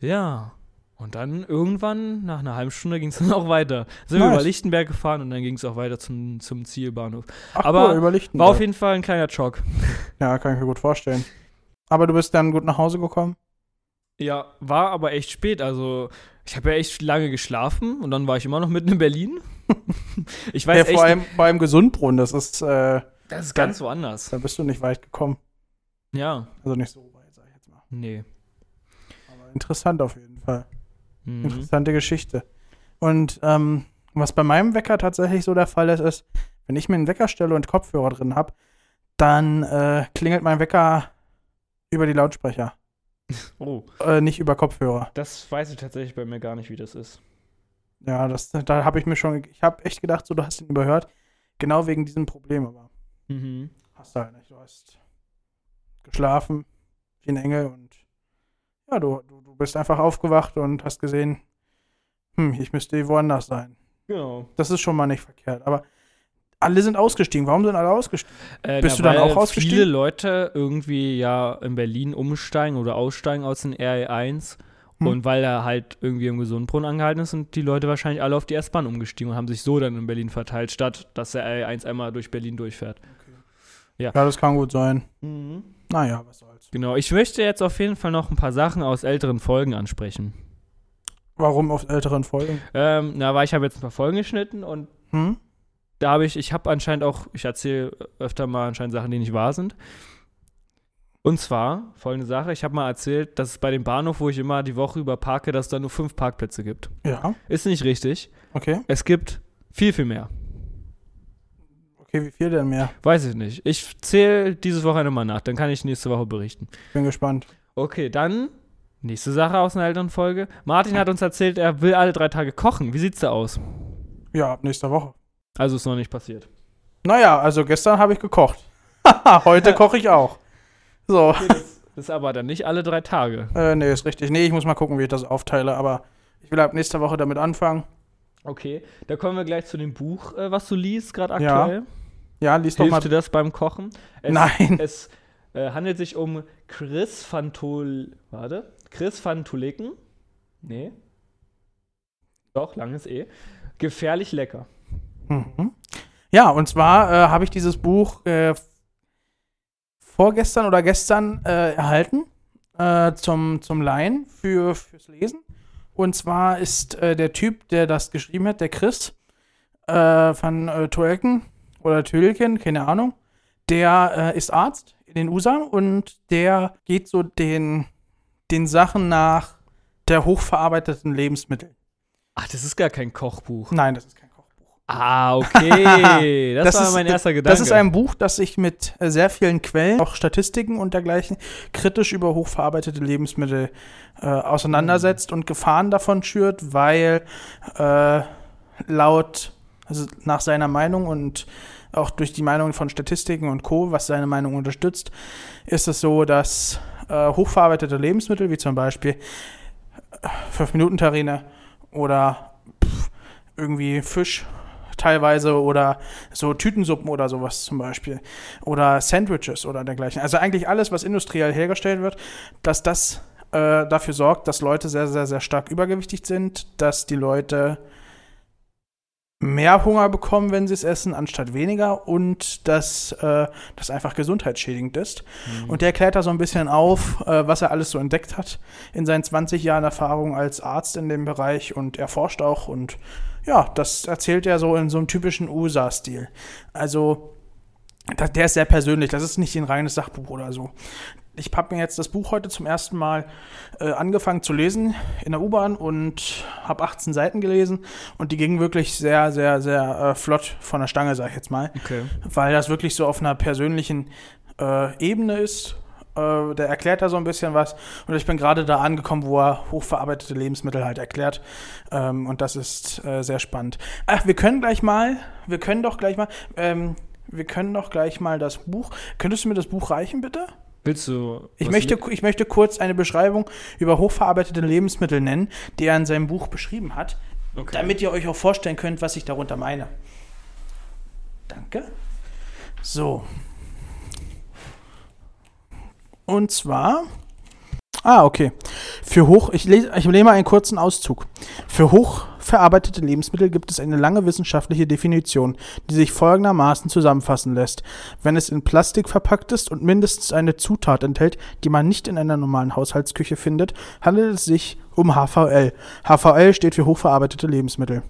Speaker 2: Ja. Und dann irgendwann, nach einer halben Stunde, ging es dann auch weiter. Sind wir
Speaker 1: Nice.
Speaker 2: über Lichtenberg gefahren und dann ging es auch weiter zum, zum Zielbahnhof.
Speaker 1: Ach,
Speaker 2: Aber
Speaker 1: cool, über Lichtenberg.
Speaker 2: War auf jeden Fall ein kleiner Schock.
Speaker 1: Ja, kann ich mir gut vorstellen. Aber du bist dann gut nach Hause gekommen?
Speaker 2: Ja, war aber echt spät. Also, ich habe ja echt lange geschlafen und dann war ich immer noch mitten in Berlin. ich weiß
Speaker 1: ja,
Speaker 2: echt,
Speaker 1: vor allem beim Gesundbrunnen, das ist, äh,
Speaker 2: das ist ganz woanders.
Speaker 1: da bist du nicht weit gekommen.
Speaker 2: Ja,
Speaker 1: Also nicht so weit, sag ich jetzt mal.
Speaker 2: nee.
Speaker 1: Aber interessant auf jeden Fall.
Speaker 2: Mhm.
Speaker 1: Interessante Geschichte. Und ähm, was bei meinem Wecker tatsächlich so der Fall ist, ist, wenn ich mir einen Wecker stelle und Kopfhörer drin habe, dann äh, klingelt mein Wecker über die Lautsprecher,
Speaker 2: Oh,
Speaker 1: äh, nicht über Kopfhörer.
Speaker 2: das weiß ich tatsächlich bei mir gar nicht, wie das ist.
Speaker 1: Ja, das, da habe ich mir schon, ich habe echt gedacht, so du hast ihn überhört, genau wegen diesem Problem, aber
Speaker 2: Mhm.
Speaker 1: hast du halt nicht. Du hast geschlafen wie ein Engel und ja, du, du, du bist einfach aufgewacht und hast gesehen, hm, ich müsste woanders sein.
Speaker 2: Genau.
Speaker 1: Das ist schon mal nicht verkehrt. Aber alle sind ausgestiegen. Warum sind alle ausgestiegen?
Speaker 2: Äh,
Speaker 1: Bist
Speaker 2: na,
Speaker 1: du dann auch ausgestiegen?
Speaker 2: Viele Leute irgendwie ja in Berlin umsteigen oder aussteigen aus den RE1
Speaker 1: Hm.
Speaker 2: und weil er halt irgendwie im Gesundbrunnen angehalten ist, sind die Leute wahrscheinlich alle auf die S-Bahn umgestiegen und haben sich so dann in Berlin verteilt, statt dass der RE1 einmal durch Berlin durchfährt.
Speaker 1: Ja, das kann gut sein.
Speaker 2: Mhm.
Speaker 1: Naja, was soll's.
Speaker 2: Genau, ich möchte jetzt auf jeden Fall noch ein paar Sachen aus älteren Folgen ansprechen.
Speaker 1: Warum auf älteren Folgen?
Speaker 2: Ähm, na, weil ich habe jetzt ein paar Folgen geschnitten und
Speaker 1: Hm?
Speaker 2: da habe ich, ich habe anscheinend auch, ich erzähle öfter mal anscheinend Sachen, die nicht wahr sind. Und zwar, folgende Sache, ich habe mal erzählt, dass es bei dem Bahnhof, wo ich immer die Woche über parke, dass es da nur fünf Parkplätze gibt.
Speaker 1: Ja,
Speaker 2: Ist nicht richtig.
Speaker 1: okay.
Speaker 2: Es gibt viel, viel mehr.
Speaker 1: Okay, wie viel denn mehr?
Speaker 2: Weiß ich nicht. Ich zähle dieses Wochenende mal nach, dann kann ich nächste Woche berichten.
Speaker 1: Bin gespannt.
Speaker 2: Okay, dann nächste Sache aus einer älteren Folge. Martin hat uns erzählt, er will alle drei Tage kochen. Wie sieht's da aus?
Speaker 1: Ja, ab nächster Woche.
Speaker 2: Also ist noch nicht passiert.
Speaker 1: Naja, also gestern habe ich gekocht. Heute koche ich auch. So.
Speaker 2: Das ist aber dann nicht alle drei Tage.
Speaker 1: Äh, nee, ist richtig. Nee, ich muss mal gucken, wie ich das aufteile, aber ich will ab nächster Woche damit anfangen.
Speaker 2: Okay, da kommen wir gleich zu dem Buch, äh, was du liest, gerade aktuell.
Speaker 1: Ja, lies doch mal.
Speaker 2: Dir das beim Kochen? Es,
Speaker 1: Nein.
Speaker 2: Es äh, handelt sich um Chris van Tol... Warte. Chris van Tuleken? Nee. Doch, langes E. Gefährlich lecker.
Speaker 1: Mhm. Ja, und zwar äh, habe ich dieses Buch äh, vorgestern oder gestern äh, erhalten äh, zum, zum Leihen für, fürs Lesen. Und zwar ist äh, der Typ, der das geschrieben hat, der Chris äh, von äh, Tolkien oder Tölken, keine Ahnung, der äh, ist Arzt in den USA und der geht so den, den Sachen nach der hochverarbeiteten Lebensmittel.
Speaker 2: Ach, das ist gar kein Kochbuch.
Speaker 1: Nein, das ist kein Kochbuch.
Speaker 2: Ah, okay. Das, war
Speaker 1: ist,
Speaker 2: mein erster Gedanke.
Speaker 1: Das ist ein Buch, das sich mit äh, sehr vielen Quellen, auch Statistiken und dergleichen, kritisch über hochverarbeitete Lebensmittel äh, auseinandersetzt und Gefahren davon schürt, weil äh, laut, also nach seiner Meinung und auch durch die Meinung von Statistiken und Co., was seine Meinung unterstützt, ist es so, dass äh, hochverarbeitete Lebensmittel, wie zum Beispiel 5-Minuten-Terrine oder pff, irgendwie Fisch teilweise oder so Tütensuppen oder sowas zum Beispiel oder Sandwiches oder dergleichen. Also eigentlich alles, was industriell hergestellt wird, dass das äh, dafür sorgt, dass Leute sehr, sehr, sehr stark übergewichtig sind, dass die Leute mehr Hunger bekommen, wenn sie es essen, anstatt weniger und dass äh, das einfach gesundheitsschädigend ist.
Speaker 2: Mhm.
Speaker 1: Und der klärt da so ein bisschen auf, äh, was er alles so entdeckt hat in seinen 20 Jahren Erfahrung als Arzt in dem Bereich und er forscht auch und ja, das erzählt er so in so einem typischen USA-Stil. Also, der ist sehr persönlich, das ist nicht ein reines Sachbuch oder so. Ich habe mir jetzt das Buch heute zum ersten Mal äh, angefangen zu lesen in der U-Bahn und habe 18 Seiten gelesen und die gingen wirklich sehr, sehr, sehr äh, flott von der Stange, sag ich jetzt mal,
Speaker 2: Okay.
Speaker 1: weil das wirklich so auf einer persönlichen äh, Ebene ist. Äh, der erklärt da so ein bisschen was und ich bin gerade da angekommen, wo er hochverarbeitete Lebensmittel halt erklärt ähm, und das ist äh, sehr spannend. Ach, wir können gleich mal, wir können doch gleich mal, ähm, wir können doch gleich mal das Buch. Könntest du mir das Buch reichen, bitte?
Speaker 2: Willst du.
Speaker 1: Ich möchte, ich möchte kurz eine Beschreibung über hochverarbeitete Lebensmittel nennen, die er in seinem Buch beschrieben hat,
Speaker 2: Okay.
Speaker 1: damit ihr euch auch vorstellen könnt, was ich darunter meine. Danke. So. Und zwar. Ah, okay. Für hoch, ich lese, ich lese mal einen kurzen Auszug. Für hochverarbeitete Lebensmittel gibt es eine lange wissenschaftliche Definition, die sich folgendermaßen zusammenfassen lässt. Wenn es in Plastik verpackt ist und mindestens eine Zutat enthält, die man nicht in einer normalen Haushaltsküche findet, handelt es sich um HVL. HVL steht für hochverarbeitete Lebensmittel.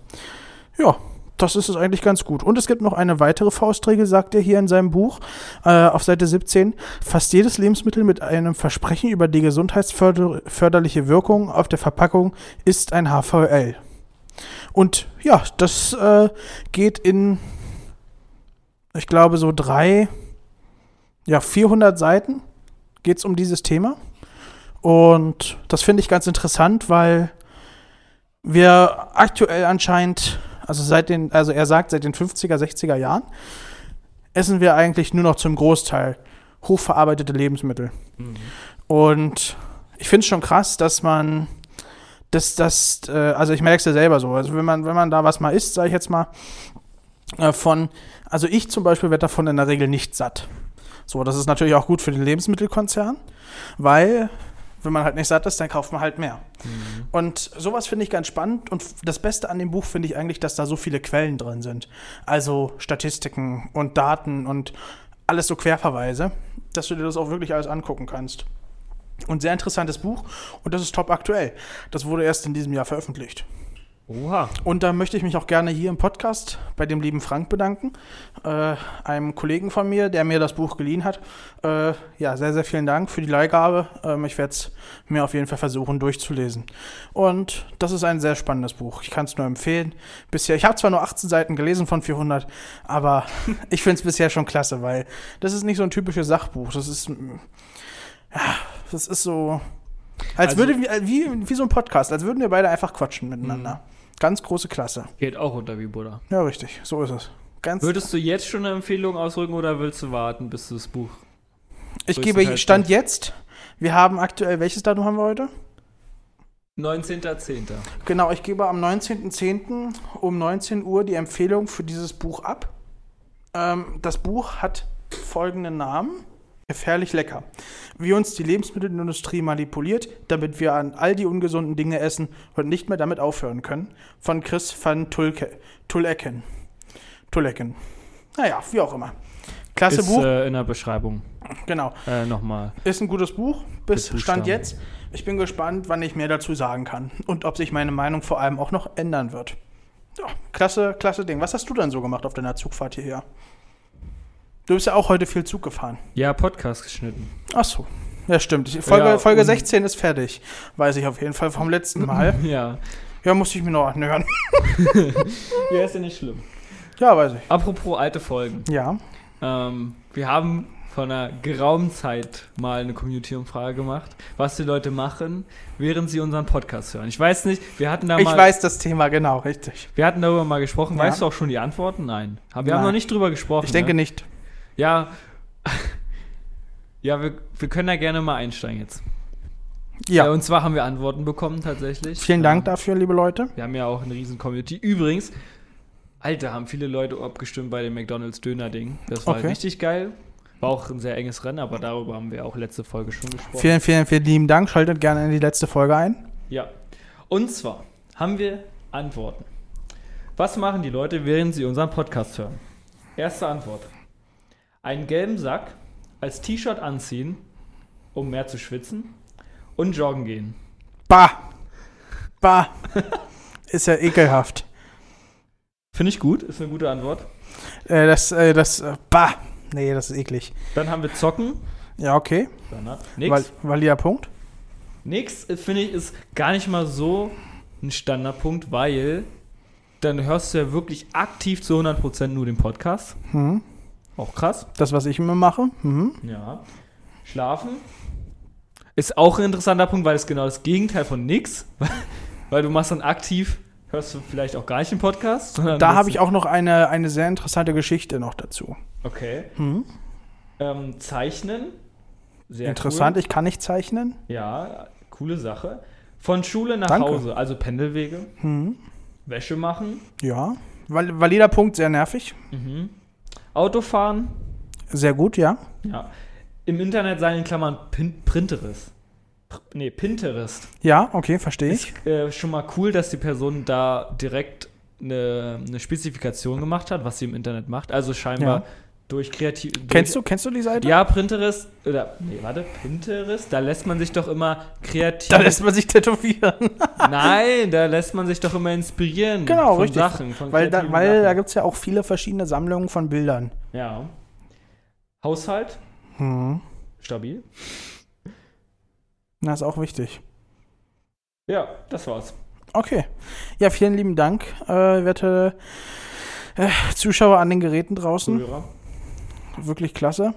Speaker 1: Ja, das ist es eigentlich ganz gut. Und es gibt noch eine weitere Faustregel, sagt er hier in seinem Buch äh, auf Seite 17. Fast jedes Lebensmittel mit einem Versprechen über die gesundheitsförderliche Wirkung auf der Verpackung ist ein HVL. Und ja, das äh, geht in, ich glaube, so drei, ja, 400 Seiten geht es um dieses Thema. Und das finde ich ganz interessant, weil wir aktuell anscheinend, also seit den, also er sagt, seit den 50er, 60er Jahren, essen wir eigentlich nur noch zum Großteil hochverarbeitete Lebensmittel.
Speaker 2: Mhm.
Speaker 1: Und ich finde es schon krass, dass man, dass das, äh, also ich merke es ja selber so, also wenn man, wenn man da was mal isst, sage ich jetzt mal, äh, von, also ich zum Beispiel werde davon in der Regel nicht satt. So, das ist natürlich auch gut für den Lebensmittelkonzern, weil wenn man halt nicht satt ist, dann kauft man halt mehr.
Speaker 2: Mhm.
Speaker 1: Und sowas finde ich ganz spannend. Und das Beste an dem Buch finde ich eigentlich, dass da so viele Quellen drin sind. Also Statistiken und Daten und alles so Querverweise, dass du dir das auch wirklich alles angucken kannst. Und sehr interessantes Buch und das ist top aktuell. Das wurde erst in diesem Jahr veröffentlicht.
Speaker 2: Oha.
Speaker 1: Und da möchte ich mich auch gerne hier im Podcast bei dem lieben Frank bedanken, äh, einem Kollegen von mir, der mir das Buch geliehen hat. Äh, ja, sehr, sehr vielen Dank für die Leihgabe. Ähm, ich werde es mir auf jeden Fall versuchen durchzulesen. Und das ist ein sehr spannendes Buch. Ich kann es nur empfehlen. Bisher, ich habe zwar nur 18 Seiten gelesen von 400, aber ich finde es bisher schon klasse, weil das ist nicht so ein typisches Sachbuch. Das ist, das ist so, als
Speaker 2: Also-
Speaker 1: würde wie, wie, wie so ein Podcast, als würden wir beide einfach quatschen miteinander. Ganz große Klasse.
Speaker 2: Geht auch unter wie Buddha.
Speaker 1: Ja, richtig. So ist es. Ganz.
Speaker 2: Würdest du jetzt schon eine Empfehlung ausdrücken oder willst du warten, bis du das Buch.
Speaker 1: ich gebe Stand jetzt. Wir haben aktuell, welches Datum haben wir heute?
Speaker 2: 19.10.
Speaker 1: Genau, ich gebe am 19.10. um 19 Uhr die Empfehlung für dieses Buch ab. Ähm, das Buch hat folgenden Namen. Gefährlich lecker. Wie uns die Lebensmittelindustrie manipuliert, damit wir an all die ungesunden Dinge essen und nicht mehr damit aufhören können. Von Chris van Tulke, Tulecken. Tulecken. Naja, wie auch immer. Klasse
Speaker 2: Ist
Speaker 1: Buch,
Speaker 2: äh, in der Beschreibung.
Speaker 1: genau.
Speaker 2: Äh, Nochmal.
Speaker 1: Ist ein gutes Buch, bis Stand jetzt. Ich bin gespannt, wann ich mehr dazu sagen kann und ob sich meine Meinung vor allem auch noch ändern wird. Ja, klasse, klasse Ding. Was hast du denn so gemacht auf deiner Zugfahrt hierher? Du bist ja auch heute viel Zug gefahren.
Speaker 2: Ja, Podcast geschnitten.
Speaker 1: Ach so. Ja, stimmt. Ich- Folge,
Speaker 2: Ja,
Speaker 1: Folge
Speaker 2: und-
Speaker 1: 16 ist fertig. Weiß ich auf jeden Fall vom letzten Mal.
Speaker 2: Ja.
Speaker 1: Ja, musste ich mir noch anhören.
Speaker 2: Ja, ist ja nicht schlimm.
Speaker 1: Ja, weiß ich.
Speaker 2: Apropos alte Folgen.
Speaker 1: Ja.
Speaker 2: Ähm, wir haben vor einer geraumen Zeit mal eine Community-Umfrage gemacht, was die Leute machen, während sie unseren Podcast hören. Ich weiß nicht, wir hatten da
Speaker 1: Ich
Speaker 2: mal,
Speaker 1: weiß das Thema, genau, richtig.
Speaker 2: wir hatten darüber mal gesprochen.
Speaker 1: Ja.
Speaker 2: Weißt du auch schon die Antworten? Nein. Wir haben
Speaker 1: Nein.
Speaker 2: noch nicht drüber gesprochen.
Speaker 1: Ich denke
Speaker 2: ne?
Speaker 1: nicht.
Speaker 2: Ja. Ja, wir, wir können da gerne mal einsteigen jetzt.
Speaker 1: Ja.
Speaker 2: und zwar haben wir Antworten bekommen tatsächlich.
Speaker 1: Vielen Dank
Speaker 2: Ähm,
Speaker 1: dafür, liebe Leute.
Speaker 2: Wir haben ja auch eine riesen Community. Übrigens, Alter, haben viele Leute abgestimmt bei dem McDonalds Döner-Ding. Das war
Speaker 1: Okay.
Speaker 2: richtig geil. War auch ein sehr enges Rennen, aber darüber haben wir auch letzte Folge schon gesprochen.
Speaker 1: Vielen, vielen, vielen lieben Dank. Schaltet gerne in die letzte Folge ein.
Speaker 2: Ja. Und zwar haben wir Antworten. Was machen die Leute, während sie unseren Podcast hören? Erste Antwort. Einen gelben Sack als T-Shirt anziehen, um mehr zu schwitzen und joggen gehen.
Speaker 1: Bah. Bah. Ist ja ekelhaft.
Speaker 2: Finde ich gut, ist eine gute Antwort.
Speaker 1: Äh, das, äh, das, äh, bah. Nee, das ist eklig.
Speaker 2: Dann haben wir Zocken,
Speaker 1: Ja, okay. Val
Speaker 2: Nix.
Speaker 1: valider Punkt.
Speaker 2: Nix, äh, finde ich, ist gar nicht mal so ein Standardpunkt, weil dann hörst du ja wirklich aktiv zu 100% nur den Podcast.
Speaker 1: Mhm.
Speaker 2: Auch krass.
Speaker 1: Das, was ich immer mache. Mhm.
Speaker 2: Ja. Schlafen ist auch ein interessanter Punkt, weil es genau das Gegenteil von nix, weil, weil du machst dann aktiv, hörst du vielleicht auch gar nicht den Podcast,
Speaker 1: Da habe ich auch noch eine, eine sehr interessante Geschichte noch dazu.
Speaker 2: Okay.
Speaker 1: Mhm.
Speaker 2: Ähm, zeichnen. Sehr
Speaker 1: Interessant, ich kann nicht zeichnen.
Speaker 2: Cool. Ja, coole Sache. Von Schule nach
Speaker 1: Danke.
Speaker 2: Hause, also Pendelwege,
Speaker 1: Mhm.
Speaker 2: Wäsche machen,
Speaker 1: Ja. Val valider Punkt, sehr nervig.
Speaker 2: mhm. Autofahren,
Speaker 1: Sehr gut, ja.
Speaker 2: ja. Im Internet sein in Klammern Pin Printerist. Pr- Nee, Pinterest.
Speaker 1: Ja, okay, verstehe ich.
Speaker 2: Ist äh, schon mal cool, dass die Person da direkt eine, eine Spezifikation gemacht hat, was sie im Internet macht. Also scheinbar
Speaker 1: Ja.
Speaker 2: Durch kreativ.
Speaker 1: Kennst du, kennst du die Seite?
Speaker 2: Ja, Pinterest, oder, nee, warte, Pinterest, da lässt man sich doch immer kreativ.
Speaker 1: Da lässt man sich tätowieren.
Speaker 2: Nein, da lässt man sich doch immer inspirieren.
Speaker 1: Genau,
Speaker 2: von
Speaker 1: richtig.
Speaker 2: Sachen, von
Speaker 1: weil da, weil da gibt es ja auch viele verschiedene Sammlungen von Bildern.
Speaker 2: Ja. Haushalt,
Speaker 1: Mhm.
Speaker 2: stabil.
Speaker 1: Das ist auch wichtig.
Speaker 2: Ja, das war's.
Speaker 1: Okay. Ja, vielen lieben Dank, äh, werte äh, Zuschauer an den Geräten draußen.
Speaker 2: Zuhörer.
Speaker 1: Wirklich klasse.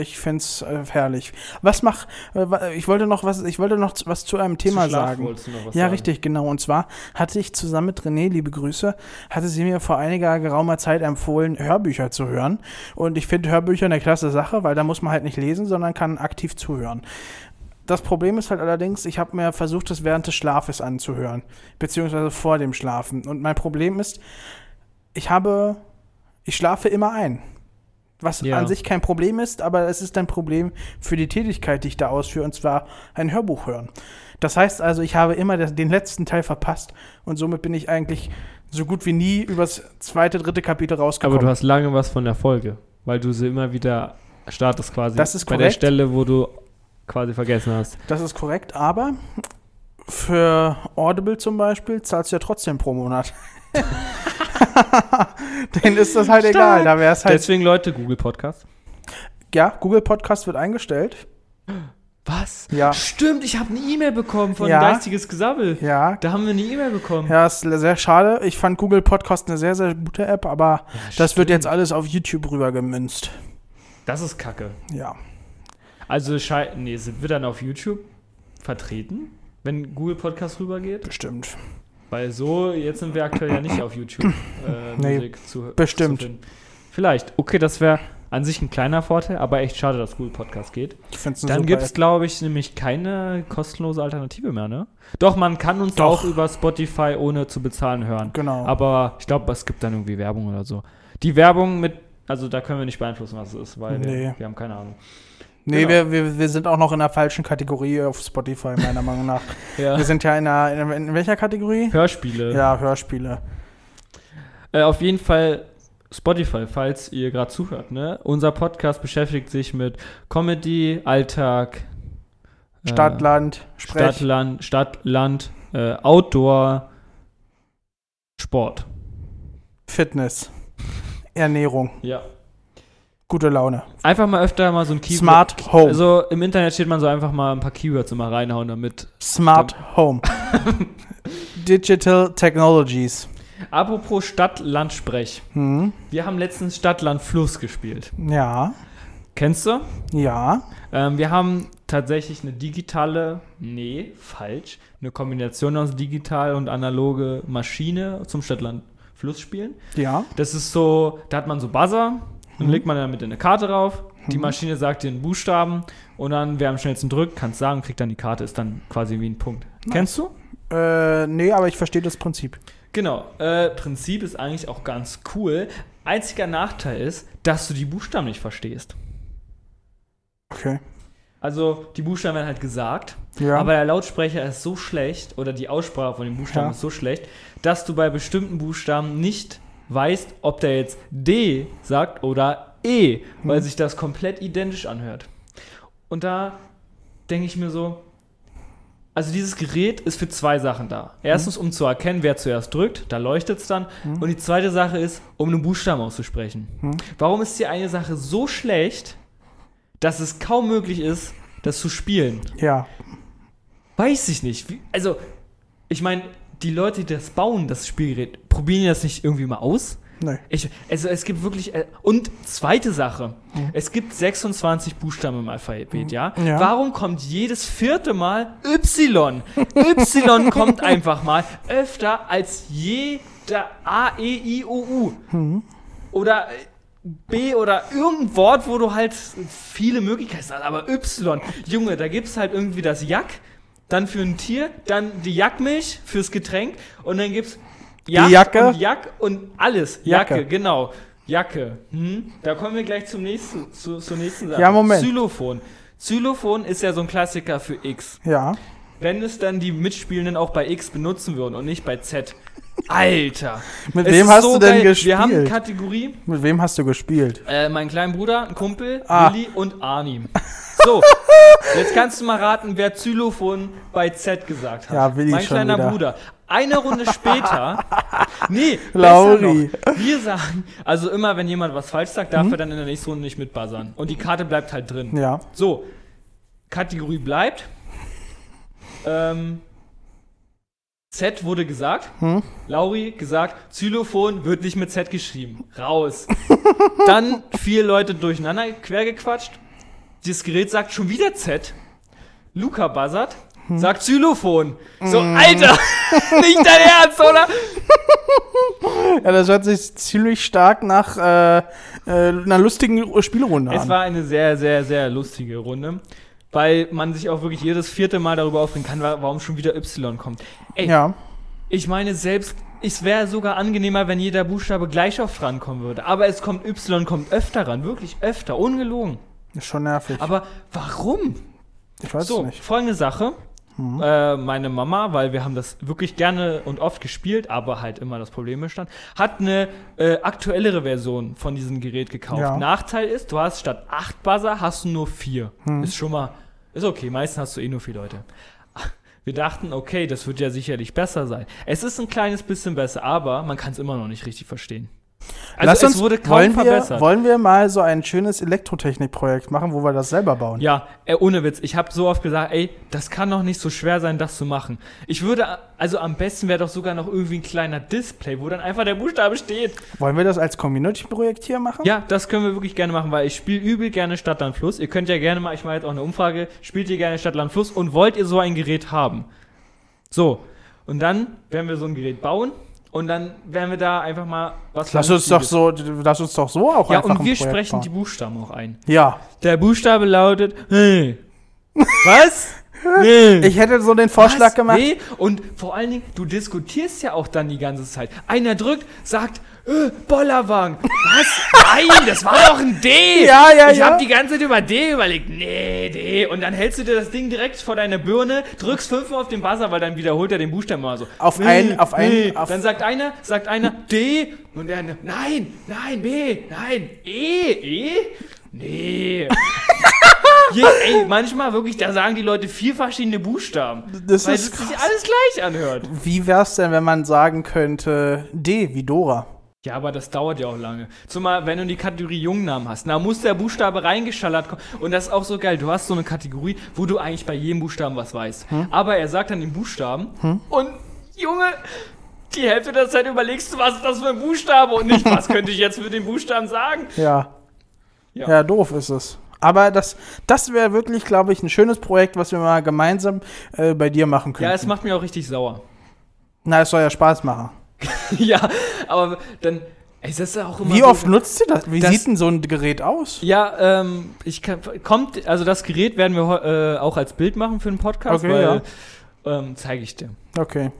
Speaker 1: Ich find's äh, herrlich. Was mach, äh, ich wollte noch was, ich wollte noch was zu einem Thema
Speaker 2: Zu
Speaker 1: sagen. Ja,
Speaker 2: sagen.
Speaker 1: richtig, genau. Und zwar hatte ich zusammen mit René, liebe Grüße, hatte sie mir vor einiger geraumer Zeit empfohlen, Hörbücher zu hören. Und ich finde Hörbücher eine klasse Sache, weil da muss man halt nicht lesen, sondern kann aktiv zuhören. Das Problem ist halt allerdings, ich habe mir versucht, es während des Schlafes anzuhören, beziehungsweise vor dem Schlafen. Und mein Problem ist, ich habe, ich schlafe immer ein. Was
Speaker 2: Ja.
Speaker 1: an sich kein Problem ist, aber es ist ein Problem für die Tätigkeit, die ich da ausführe, und zwar ein Hörbuch hören. Das heißt also, ich habe immer den letzten Teil verpasst und somit bin ich eigentlich so gut wie nie übers zweite, dritte Kapitel rausgekommen.
Speaker 2: Aber du hast lange was von der Folge, weil du sie immer wieder startest quasi.
Speaker 1: Das ist
Speaker 2: Bei der
Speaker 1: korrekt.
Speaker 2: Stelle, wo du quasi vergessen hast.
Speaker 1: das ist korrekt, aber für Audible zum Beispiel zahlst du ja trotzdem pro Monat. Denen ist das halt
Speaker 2: Stark.
Speaker 1: egal. Da wäre es halt.
Speaker 2: Deswegen, Leute, Google Podcast.
Speaker 1: ja, Google Podcast wird eingestellt.
Speaker 2: Was?
Speaker 1: Ja.
Speaker 2: Stimmt, ich habe eine E-Mail bekommen von
Speaker 1: Ja.
Speaker 2: Geistiges Gesabbel.
Speaker 1: Ja.
Speaker 2: Da haben wir eine E-Mail bekommen.
Speaker 1: Ja, ist sehr schade. Ich fand Google Podcast eine sehr, sehr gute App, aber das wird jetzt alles auf YouTube rüber gemünzt.
Speaker 2: Das ist kacke.
Speaker 1: Ja.
Speaker 2: Also, nee, sind wir dann auf YouTube vertreten, wenn Google Podcast rübergeht?
Speaker 1: Bestimmt.
Speaker 2: Weil so, jetzt sind wir aktuell ja nicht auf YouTube äh,
Speaker 1: Nee,
Speaker 2: Musik zu
Speaker 1: bestimmt.
Speaker 2: Zu. Vielleicht. Okay, das wäre an sich ein kleiner Vorteil, aber echt schade, dass Google Podcast geht. Dann gibt es, glaube ich, nämlich keine kostenlose Alternative mehr, ne? Doch, man kann uns
Speaker 1: Doch.
Speaker 2: auch über Spotify ohne zu bezahlen hören.
Speaker 1: Genau.
Speaker 2: Aber ich glaube, es gibt dann irgendwie Werbung oder so. Die Werbung mit, also da können wir nicht beeinflussen, was es ist, weil
Speaker 1: Nee.
Speaker 2: wir, wir haben keine Ahnung.
Speaker 1: Nee,
Speaker 2: genau.
Speaker 1: wir, wir, wir sind auch noch in der falschen Kategorie auf Spotify, meiner Meinung nach.
Speaker 2: Ja.
Speaker 1: Wir sind ja in, einer, in, welcher Kategorie?
Speaker 2: Hörspiele.
Speaker 1: Ja, Hörspiele.
Speaker 2: Äh, auf jeden Fall Spotify, falls ihr gerade zuhört. Ne? Unser Podcast beschäftigt sich mit Comedy, Alltag, äh,
Speaker 1: Stadt, Land, Sprech.
Speaker 2: Stadt, Land, Stadt, Land, äh, Outdoor, Sport.
Speaker 1: Fitness. Ernährung.
Speaker 2: Ja.
Speaker 1: Gute Laune.
Speaker 2: Einfach mal öfter mal so ein Keyword.
Speaker 1: Smart Home.
Speaker 2: Also im Internet steht man so einfach mal ein paar Keywords immer reinhauen, damit.
Speaker 1: Smart Home. Digital Technologies.
Speaker 2: Apropos Stadt, Land, Sprech.
Speaker 1: Hm.
Speaker 2: Wir haben letztens Stadt, Land, Fluss gespielt.
Speaker 1: Ja.
Speaker 2: Kennst du?
Speaker 1: Ja.
Speaker 2: Ähm, wir haben tatsächlich eine digitale, nee, falsch, eine Kombination aus digital und analoge Maschine zum Stadtland-Fluss spielen.
Speaker 1: Ja.
Speaker 2: Das ist so, da hat man so Buzzer, dann legt man damit eine Karte drauf, die
Speaker 1: Mhm.
Speaker 2: Maschine sagt dir einen Buchstaben und dann, wer am schnellsten drückt, kann es sagen, kriegt dann die Karte, ist dann quasi wie ein Punkt.
Speaker 1: Nice.
Speaker 2: Kennst du?
Speaker 1: Äh, nee, aber ich verstehe das Prinzip.
Speaker 2: Genau. Äh, Prinzip ist eigentlich auch ganz cool. Einziger Nachteil ist, dass du die Buchstaben nicht verstehst.
Speaker 1: Okay.
Speaker 2: Also die Buchstaben werden halt gesagt,
Speaker 1: Ja.
Speaker 2: aber der Lautsprecher ist so schlecht oder die Aussprache von den Buchstaben
Speaker 1: Ja.
Speaker 2: ist so schlecht, dass du bei bestimmten Buchstaben nicht weißt, ob der jetzt D sagt oder E, weil
Speaker 1: Hm.
Speaker 2: sich das komplett identisch anhört. Und da denke ich mir so, also dieses Gerät ist für zwei Sachen da. Erstens, um zu erkennen, wer zuerst drückt, da leuchtet es dann.
Speaker 1: Hm.
Speaker 2: Und die zweite Sache ist, um einen Buchstaben auszusprechen.
Speaker 1: Hm.
Speaker 2: Warum ist die eine Sache so schlecht, dass es kaum möglich ist, das zu spielen.
Speaker 1: Ja.
Speaker 2: Weiß ich nicht. Wie, also, ich meine, die Leute, die das bauen, das Spielgerät, probieren das nicht irgendwie mal aus?
Speaker 1: Nee.
Speaker 2: Ich, also es gibt wirklich. Äh, und zweite Sache. Es gibt 26 Buchstaben im Alphabet, ja?
Speaker 1: Ja.
Speaker 2: Warum kommt jedes vierte Mal Y? y kommt einfach mal öfter als jeder A, E, I, O, U. Oder äh, B oder irgendein Wort, wo du halt viele Möglichkeiten hast. Aber Y, Junge, da gibt es halt irgendwie das Jack, dann für ein Tier, dann die Jackmilch fürs Getränk und dann gibt's Yacht
Speaker 1: Jacke?
Speaker 2: und Jack und alles. Jacke,
Speaker 1: Jacke.
Speaker 2: genau. Jacke. Hm? Da kommen wir gleich zum nächsten, zu, zur nächsten Sache.
Speaker 1: Ja, Moment.
Speaker 2: Xylophon. Xylophon ist ja so ein Klassiker für X.
Speaker 1: Ja.
Speaker 2: Wenn es dann die Mitspielenden auch bei X benutzen würden und nicht bei Z. Alter.
Speaker 1: Mit
Speaker 2: Es
Speaker 1: wem hast
Speaker 2: so
Speaker 1: du denn
Speaker 2: geil.
Speaker 1: gespielt?
Speaker 2: Wir haben eine Kategorie,
Speaker 1: Mit wem hast du gespielt?
Speaker 2: äh, mein kleiner Bruder, ein Kumpel,
Speaker 1: Ah.
Speaker 2: Willi und Arnim. So, jetzt kannst du mal raten, wer Xylophon bei Z gesagt hat.
Speaker 1: Ja, Willi
Speaker 2: Mein
Speaker 1: schon
Speaker 2: kleiner
Speaker 1: wieder.
Speaker 2: Bruder. Eine Runde später, nee,
Speaker 1: Lauri.
Speaker 2: noch, wir sagen, also immer wenn jemand was falsch sagt, darf er dann in der nächsten Runde nicht mitbuzzern. Und die Karte bleibt halt drin.
Speaker 1: Ja.
Speaker 2: So, Kategorie bleibt. Ähm, Z wurde gesagt.
Speaker 1: Hm?
Speaker 2: Lauri gesagt, Xylophon wird nicht mit Z geschrieben. Raus. Dann vier Leute durcheinander quergequatscht. Das Gerät sagt schon wieder Z. Luca buzzert,
Speaker 1: Hm.
Speaker 2: sagt Xylophon. So, Alter, nicht dein Ernst, oder?
Speaker 1: Ja, das hört sich ziemlich stark nach äh, äh, einer lustigen Spielrunde
Speaker 2: Es
Speaker 1: an.
Speaker 2: war eine sehr, sehr, sehr lustige Runde. Weil man sich auch wirklich jedes vierte Mal darüber aufregen kann, wa- warum schon wieder Y kommt. Ey,
Speaker 1: ja.
Speaker 2: ich meine, selbst, es wäre sogar angenehmer, wenn jeder Buchstabe gleich oft rankommen würde. Aber es kommt Y, kommt öfter ran. Wirklich öfter, ungelogen.
Speaker 1: Ist schon nervig.
Speaker 2: Aber warum?
Speaker 1: ich weiß
Speaker 2: so,
Speaker 1: es nicht.
Speaker 2: folgende Sache. Äh, meine Mama, weil wir haben das wirklich gerne und oft gespielt, aber halt immer das Problem bestand, hat eine äh, aktuellere Version von diesem Gerät gekauft.
Speaker 1: Ja.
Speaker 2: Nachteil ist, du hast statt 8 Buzzer hast du nur 4.
Speaker 1: Hm.
Speaker 2: Ist schon mal, ist okay, meistens hast du eh nur 4 Leute. Wir dachten, okay, das wird ja sicherlich besser sein. Es ist ein kleines bisschen besser, aber man kann es immer noch nicht richtig verstehen. Also
Speaker 1: Lass uns,
Speaker 2: wurde kaum
Speaker 1: wollen, wir,
Speaker 2: verbessert.
Speaker 1: wollen wir mal so ein schönes Elektrotechnikprojekt machen, wo wir das selber bauen?
Speaker 2: Ja, äh, ohne Witz. Ich habe so oft gesagt, ey, das kann doch nicht so schwer sein, das zu machen. Ich würde, also am besten wäre doch sogar noch irgendwie ein kleiner Display, wo dann einfach der Buchstabe steht.
Speaker 1: Wollen wir das als Community-Projekt hier machen?
Speaker 2: Ja, das können wir wirklich gerne machen, weil ich spiele übel gerne Stadt, Land, Fluss. Ihr könnt ja gerne mal, ich mache jetzt auch eine Umfrage, spielt ihr gerne Stadt, Land, Fluss und wollt ihr so ein Gerät haben? So, und dann werden wir so ein Gerät bauen und dann werden wir da einfach mal was
Speaker 1: Lass uns doch so, lass uns doch so auch
Speaker 2: Ja,
Speaker 1: einfach
Speaker 2: und
Speaker 1: ein
Speaker 2: wir sprechen die
Speaker 1: bauen.
Speaker 2: Buchstaben auch ein.
Speaker 1: Ja.
Speaker 2: Der Buchstabe lautet, hey. Was? Nee.
Speaker 1: Ich hätte so den Vorschlag
Speaker 2: Was?
Speaker 1: gemacht.
Speaker 2: Nee. Und vor allen Dingen, du diskutierst ja auch dann die ganze Zeit. Einer drückt, sagt, äh, Bollerwagen. Was? Nein, das war doch ein D.
Speaker 1: Ja, ja,
Speaker 2: ich
Speaker 1: ja.
Speaker 2: habe die ganze Zeit über D überlegt. Nee, D. Und dann hältst du dir das Ding direkt vor deine Birne, drückst fünfmal auf den Buzzer, weil dann wiederholt er den Buchstaben mal so.
Speaker 1: Auf
Speaker 2: Nee,
Speaker 1: ein- auf ein-
Speaker 2: nee.
Speaker 1: auf-
Speaker 2: Dann sagt einer, sagt einer D. Und der andere, nein, nein, B, nein, E, E? Nee. Je, ey, manchmal wirklich, da sagen die Leute vier verschiedene Buchstaben.
Speaker 1: Das
Speaker 2: weil
Speaker 1: ist
Speaker 2: es sich alles gleich anhört.
Speaker 1: Wie wär's denn, wenn man sagen könnte D wie Dora?
Speaker 2: Ja, aber das dauert ja auch lange. Zumal, wenn du die Kategorie Jungnamen hast, da muss der Buchstabe reingeschallert kommen. Und das ist auch so geil. Du hast so eine Kategorie, wo du eigentlich bei jedem Buchstaben was weißt. Aber er sagt dann den Buchstaben und Junge, die Hälfte der Zeit überlegst du, was ist das für ein Buchstabe und nicht, was könnte ich jetzt für den Buchstaben sagen.
Speaker 1: Ja.
Speaker 2: Ja.
Speaker 1: Ja, doof ist es. Aber das, das wäre wirklich, glaube ich, ein schönes Projekt, was wir mal gemeinsam äh, bei dir machen können.
Speaker 2: Ja, es macht mich auch richtig sauer.
Speaker 1: Na, es soll ja Spaß machen.
Speaker 2: ja, aber dann, ey, das ja auch immer
Speaker 1: Wie
Speaker 2: so,
Speaker 1: oft nutzt ihr das? Wie
Speaker 2: Das-
Speaker 1: sieht denn so ein Gerät aus?
Speaker 2: Ja, ähm, ich kann, kommt, also das Gerät werden wir äh, auch als Bild machen für den Podcast,
Speaker 1: Okay,
Speaker 2: weil, ähm, zeige ich dir.
Speaker 1: Okay.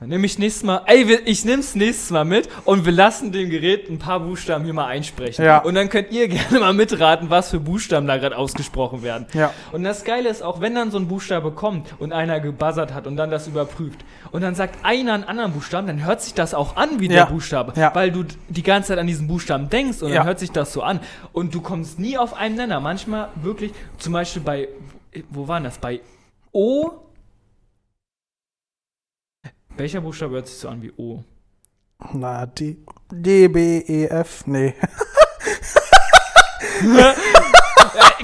Speaker 2: Dann nehme ich nächstes Mal, ey, ich nehme es nächstes Mal mit und wir lassen dem Gerät ein paar Buchstaben hier mal einsprechen.
Speaker 1: Ja.
Speaker 2: Und dann könnt ihr gerne mal mitraten, was für Buchstaben da gerade ausgesprochen werden.
Speaker 1: Ja.
Speaker 2: Und das Geile ist auch, wenn dann so ein Buchstabe kommt und einer gebuzzert hat und dann das überprüft und dann sagt einer einen anderen Buchstaben, dann hört sich das auch an wie
Speaker 1: Ja.
Speaker 2: der Buchstabe,
Speaker 1: Ja.
Speaker 2: weil du die ganze Zeit an diesen Buchstaben denkst und
Speaker 1: Ja.
Speaker 2: dann hört sich das so an und du kommst nie auf einen Nenner. Manchmal wirklich, zum Beispiel bei, wo war das? Bei O. Welcher Buchstabe hört sich so an wie O?
Speaker 1: Na, D, D, B, E, F, nee.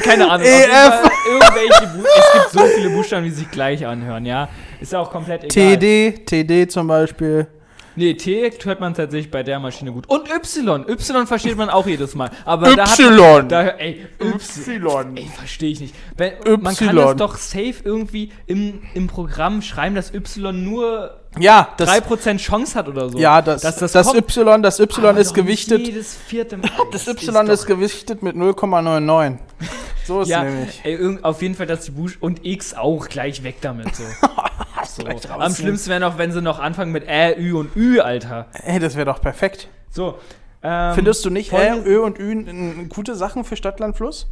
Speaker 2: Keine Ahnung.
Speaker 1: EF.
Speaker 2: Fall Irgendwelche Bu es gibt so viele Buchstaben, die sich gleich anhören, ja. Ist ja auch komplett egal.
Speaker 1: TD, TD zum Beispiel.
Speaker 2: Nee, T hört man tatsächlich bei der Maschine gut. Und Y. Y versteht man auch jedes Mal. Aber da hat
Speaker 1: Y.
Speaker 2: da, ey, Y. Ey, verstehe ich nicht. Wenn, man kann
Speaker 1: Y.
Speaker 2: das doch safe irgendwie im, im Programm schreiben, dass Y nur
Speaker 1: Ja, das,
Speaker 2: 3% Chance hat oder so.
Speaker 1: ja, das,
Speaker 2: Dass
Speaker 1: das,
Speaker 2: das kommt.
Speaker 1: Y, das Y
Speaker 2: Aber
Speaker 1: ist gewichtet.
Speaker 2: Jedes vierte Mal.
Speaker 1: Das Y ist,
Speaker 2: doch-
Speaker 1: gewichtet mit 0,99. So ist
Speaker 2: Ja,
Speaker 1: nämlich.
Speaker 2: ey, auf jeden Fall, dass die Buch und X auch gleich weg damit. So. so. Am schlimmsten wäre noch, wenn sie noch anfangen mit Ä, Ü und Ü, Alter.
Speaker 1: Ey, das wäre doch perfekt.
Speaker 2: So. Ähm,
Speaker 1: Findest du nicht Ä, Ö und Ü n- n- gute Sachen für Stadtland Fluss?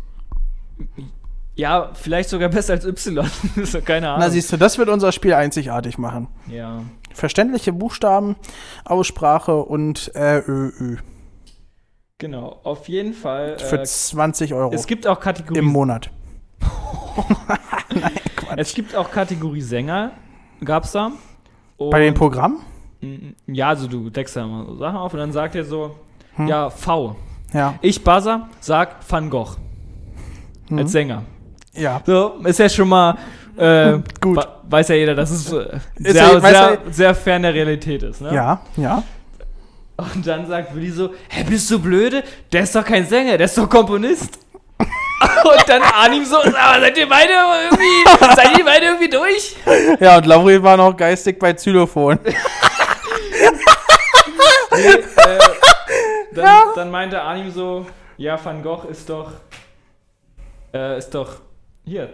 Speaker 2: Ja, vielleicht sogar besser als Y. keine Ahnung.
Speaker 1: Na, siehst du, das wird unser Spiel einzigartig machen.
Speaker 2: ja.
Speaker 1: Verständliche Buchstaben, Aussprache und Ä, Ö, Ü.
Speaker 2: Genau, auf jeden Fall.
Speaker 1: Für
Speaker 2: Äh,
Speaker 1: 20 Euro
Speaker 2: es gibt auch
Speaker 1: im
Speaker 2: Kategorie.
Speaker 1: Monat.
Speaker 2: Es gibt auch Kategorie Sänger. Gab's da.
Speaker 1: Bei dem
Speaker 2: Und-
Speaker 1: Programm?
Speaker 2: Mm, Ja, also du deckst da mal so Sachen auf und dann sagt er so,
Speaker 1: Hm.
Speaker 2: ja, V.
Speaker 1: Ja.
Speaker 2: Ich Buzzer, sag Van Gogh.
Speaker 1: Mhm.
Speaker 2: Als Sänger.
Speaker 1: Ja.
Speaker 2: So, ist ja schon mal, äh,
Speaker 1: Gut.
Speaker 2: weiß ja jeder, dass es äh, sehr,
Speaker 1: ja-
Speaker 2: sehr,
Speaker 1: ja-
Speaker 2: sehr fern der Realität ist, ne?
Speaker 1: Ja, ja.
Speaker 2: Und dann sagt Willi so, hä, bist du blöde? Der ist doch kein Sänger, der ist doch Komponist. Und dann Arnim so, aber seid ihr beide irgendwie, seid ihr beide irgendwie durch?
Speaker 1: Ja, und Lauri war noch geistig bei Xylophon.
Speaker 2: äh, dann, dann meinte Arnim so, ja, Van Gogh ist doch, äh, ist doch, hier,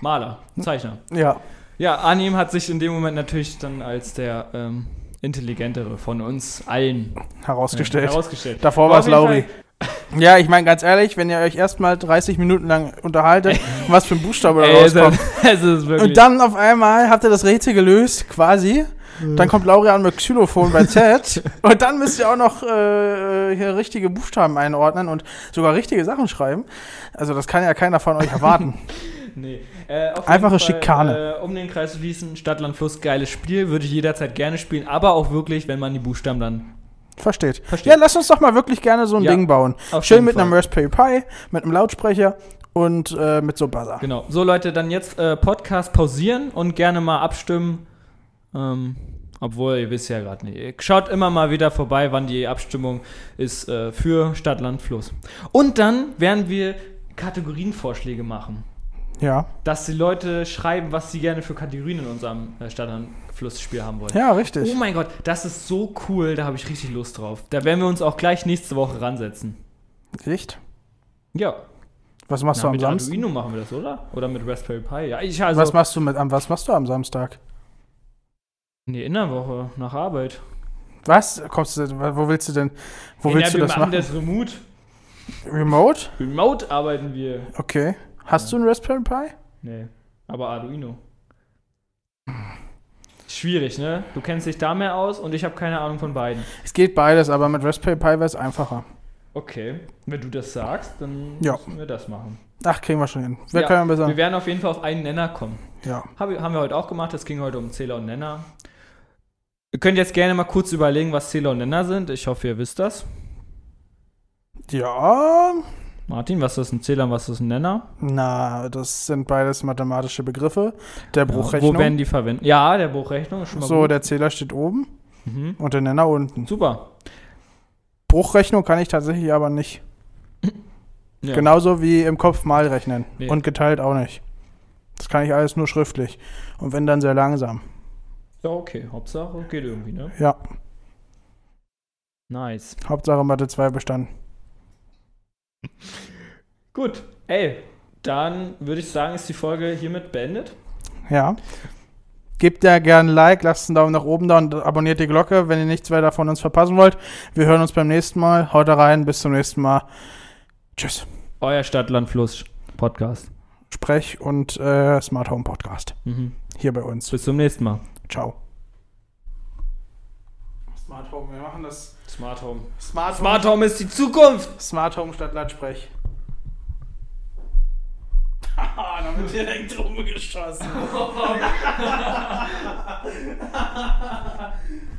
Speaker 2: Maler, Zeichner.
Speaker 1: Ja.
Speaker 2: Ja, Arnim hat sich in dem Moment natürlich dann als der ähm, intelligentere von uns allen
Speaker 1: Herausgestellt.
Speaker 2: äh, herausgestellt.
Speaker 1: Davor war es Lauri. Ja, ich meine ganz ehrlich, wenn ihr euch erstmal 30 Minuten lang unterhaltet, was für ein Buchstabe da
Speaker 2: Ey,
Speaker 1: rauskommt.
Speaker 2: ist wirklich.
Speaker 1: Und dann auf einmal habt ihr das Rätsel gelöst, quasi. Dann kommt Laurian mit Xylophon bei Z. und dann müsst ihr auch noch äh, hier richtige Buchstaben einordnen und sogar richtige Sachen schreiben. Also das kann ja keiner von euch erwarten.
Speaker 2: Nee. Äh,
Speaker 1: Einfache
Speaker 2: Fall,
Speaker 1: Schikane.
Speaker 2: Äh, um den Kreis zu schließen, Stadt, Land, Fluss, geiles Spiel, würde ich jederzeit gerne spielen, aber auch wirklich, wenn man die Buchstaben dann
Speaker 1: Versteht.
Speaker 2: versteht.
Speaker 1: Ja, lass uns doch mal wirklich gerne so ein
Speaker 2: Ja,
Speaker 1: Ding bauen. Schön mit einem
Speaker 2: Fall.
Speaker 1: Raspberry Pi, mit einem Lautsprecher und äh, mit so Buzzer.
Speaker 2: Genau. So, Leute, dann jetzt äh, Podcast pausieren und gerne mal abstimmen. Ähm, obwohl, ihr wisst ja gerade nicht. Schaut immer mal wieder vorbei, wann die Abstimmung ist äh, für Stadt, Land, Fluss. Und dann werden wir Kategorienvorschläge machen.
Speaker 1: Ja.
Speaker 2: Dass die Leute schreiben, was sie gerne für Kategorien in unserem äh, Stadt, Land, Fluss-Spiel haben wollen.
Speaker 1: Ja,
Speaker 2: Oh
Speaker 1: richtig.
Speaker 2: mein Gott, das ist so cool, da habe ich richtig Lust drauf. Da werden wir uns auch gleich nächste Woche ransetzen.
Speaker 1: Echt?
Speaker 2: Ja.
Speaker 1: Was machst
Speaker 2: Na,
Speaker 1: du am
Speaker 2: mit
Speaker 1: Samstag?
Speaker 2: Arduino machen wir das, oder? Oder mit Raspberry Pi? Ja, ich also.
Speaker 1: was machst du mit was machst du am Samstag?
Speaker 2: Nee, in der Woche, nach Arbeit.
Speaker 1: Was? Kommst du, wo willst du denn, wo willst du
Speaker 2: wir
Speaker 1: das
Speaker 2: machen
Speaker 1: machen?
Speaker 2: das remote.
Speaker 1: Remote?
Speaker 2: Remote arbeiten wir.
Speaker 1: Okay. Hast du einen Raspberry Pi?
Speaker 2: Nee, aber Arduino. Schwierig, ne? Du kennst dich da mehr aus und ich habe keine Ahnung von beiden.
Speaker 1: Es geht beides, aber mit Raspberry Pi wäre es einfacher.
Speaker 2: Okay, wenn du das sagst, dann
Speaker 1: Ja.
Speaker 2: müssen wir das machen.
Speaker 1: Ach, kriegen wir schon hin. Wer
Speaker 2: Ja,
Speaker 1: kann ja besser?
Speaker 2: Wir werden auf jeden Fall auf einen Nenner kommen.
Speaker 1: Ja.
Speaker 2: Hab, haben wir heute auch gemacht, es ging heute um Zähler und Nenner. Ihr könnt jetzt gerne mal kurz überlegen, was Zähler und Nenner sind. Ich hoffe, ihr wisst das.
Speaker 1: Ja.
Speaker 2: Martin, was ist ein Zähler und was ist ein Nenner?
Speaker 1: Na, das sind beides mathematische Begriffe. Der
Speaker 2: Ja,
Speaker 1: Bruchrechnung.
Speaker 2: Wo werden die verwendet? Ja, der Bruchrechnung ist schon mal
Speaker 1: so,
Speaker 2: gut.
Speaker 1: der Zähler steht oben
Speaker 2: Mhm.
Speaker 1: und der Nenner unten.
Speaker 2: Super.
Speaker 1: Bruchrechnung kann ich tatsächlich aber nicht.
Speaker 2: Ja.
Speaker 1: Genauso wie im Kopf mal rechnen.
Speaker 2: Nee.
Speaker 1: Und geteilt auch nicht. Das kann ich alles nur schriftlich. Und wenn dann sehr langsam.
Speaker 2: Ja, okay. Hauptsache geht irgendwie, ne?
Speaker 1: Ja,
Speaker 2: Nice.
Speaker 1: Hauptsache Mathe 2 bestanden.
Speaker 2: Gut. Ey, dann würde ich sagen, ist die Folge hiermit beendet.
Speaker 1: Ja. Gebt ja gerne ein Like, lasst einen Daumen nach oben da und abonniert die Glocke, wenn ihr nichts weiter von uns verpassen wollt. Wir hören uns beim nächsten Mal. Haut rein, bis zum nächsten Mal. Tschüss.
Speaker 2: Euer Stadtland Fluss Podcast.
Speaker 1: Sprech und äh, Smart Home Podcast.
Speaker 2: Mhm.
Speaker 1: Hier bei uns.
Speaker 2: Bis zum nächsten Mal.
Speaker 1: Ciao. Smart Home, wir machen das.
Speaker 2: Smart Home.
Speaker 1: Smart,
Speaker 2: Smart Home ist die Zukunft.
Speaker 1: Smart Home statt Lautsprech. Haha, da wird direkt rumgeschossen.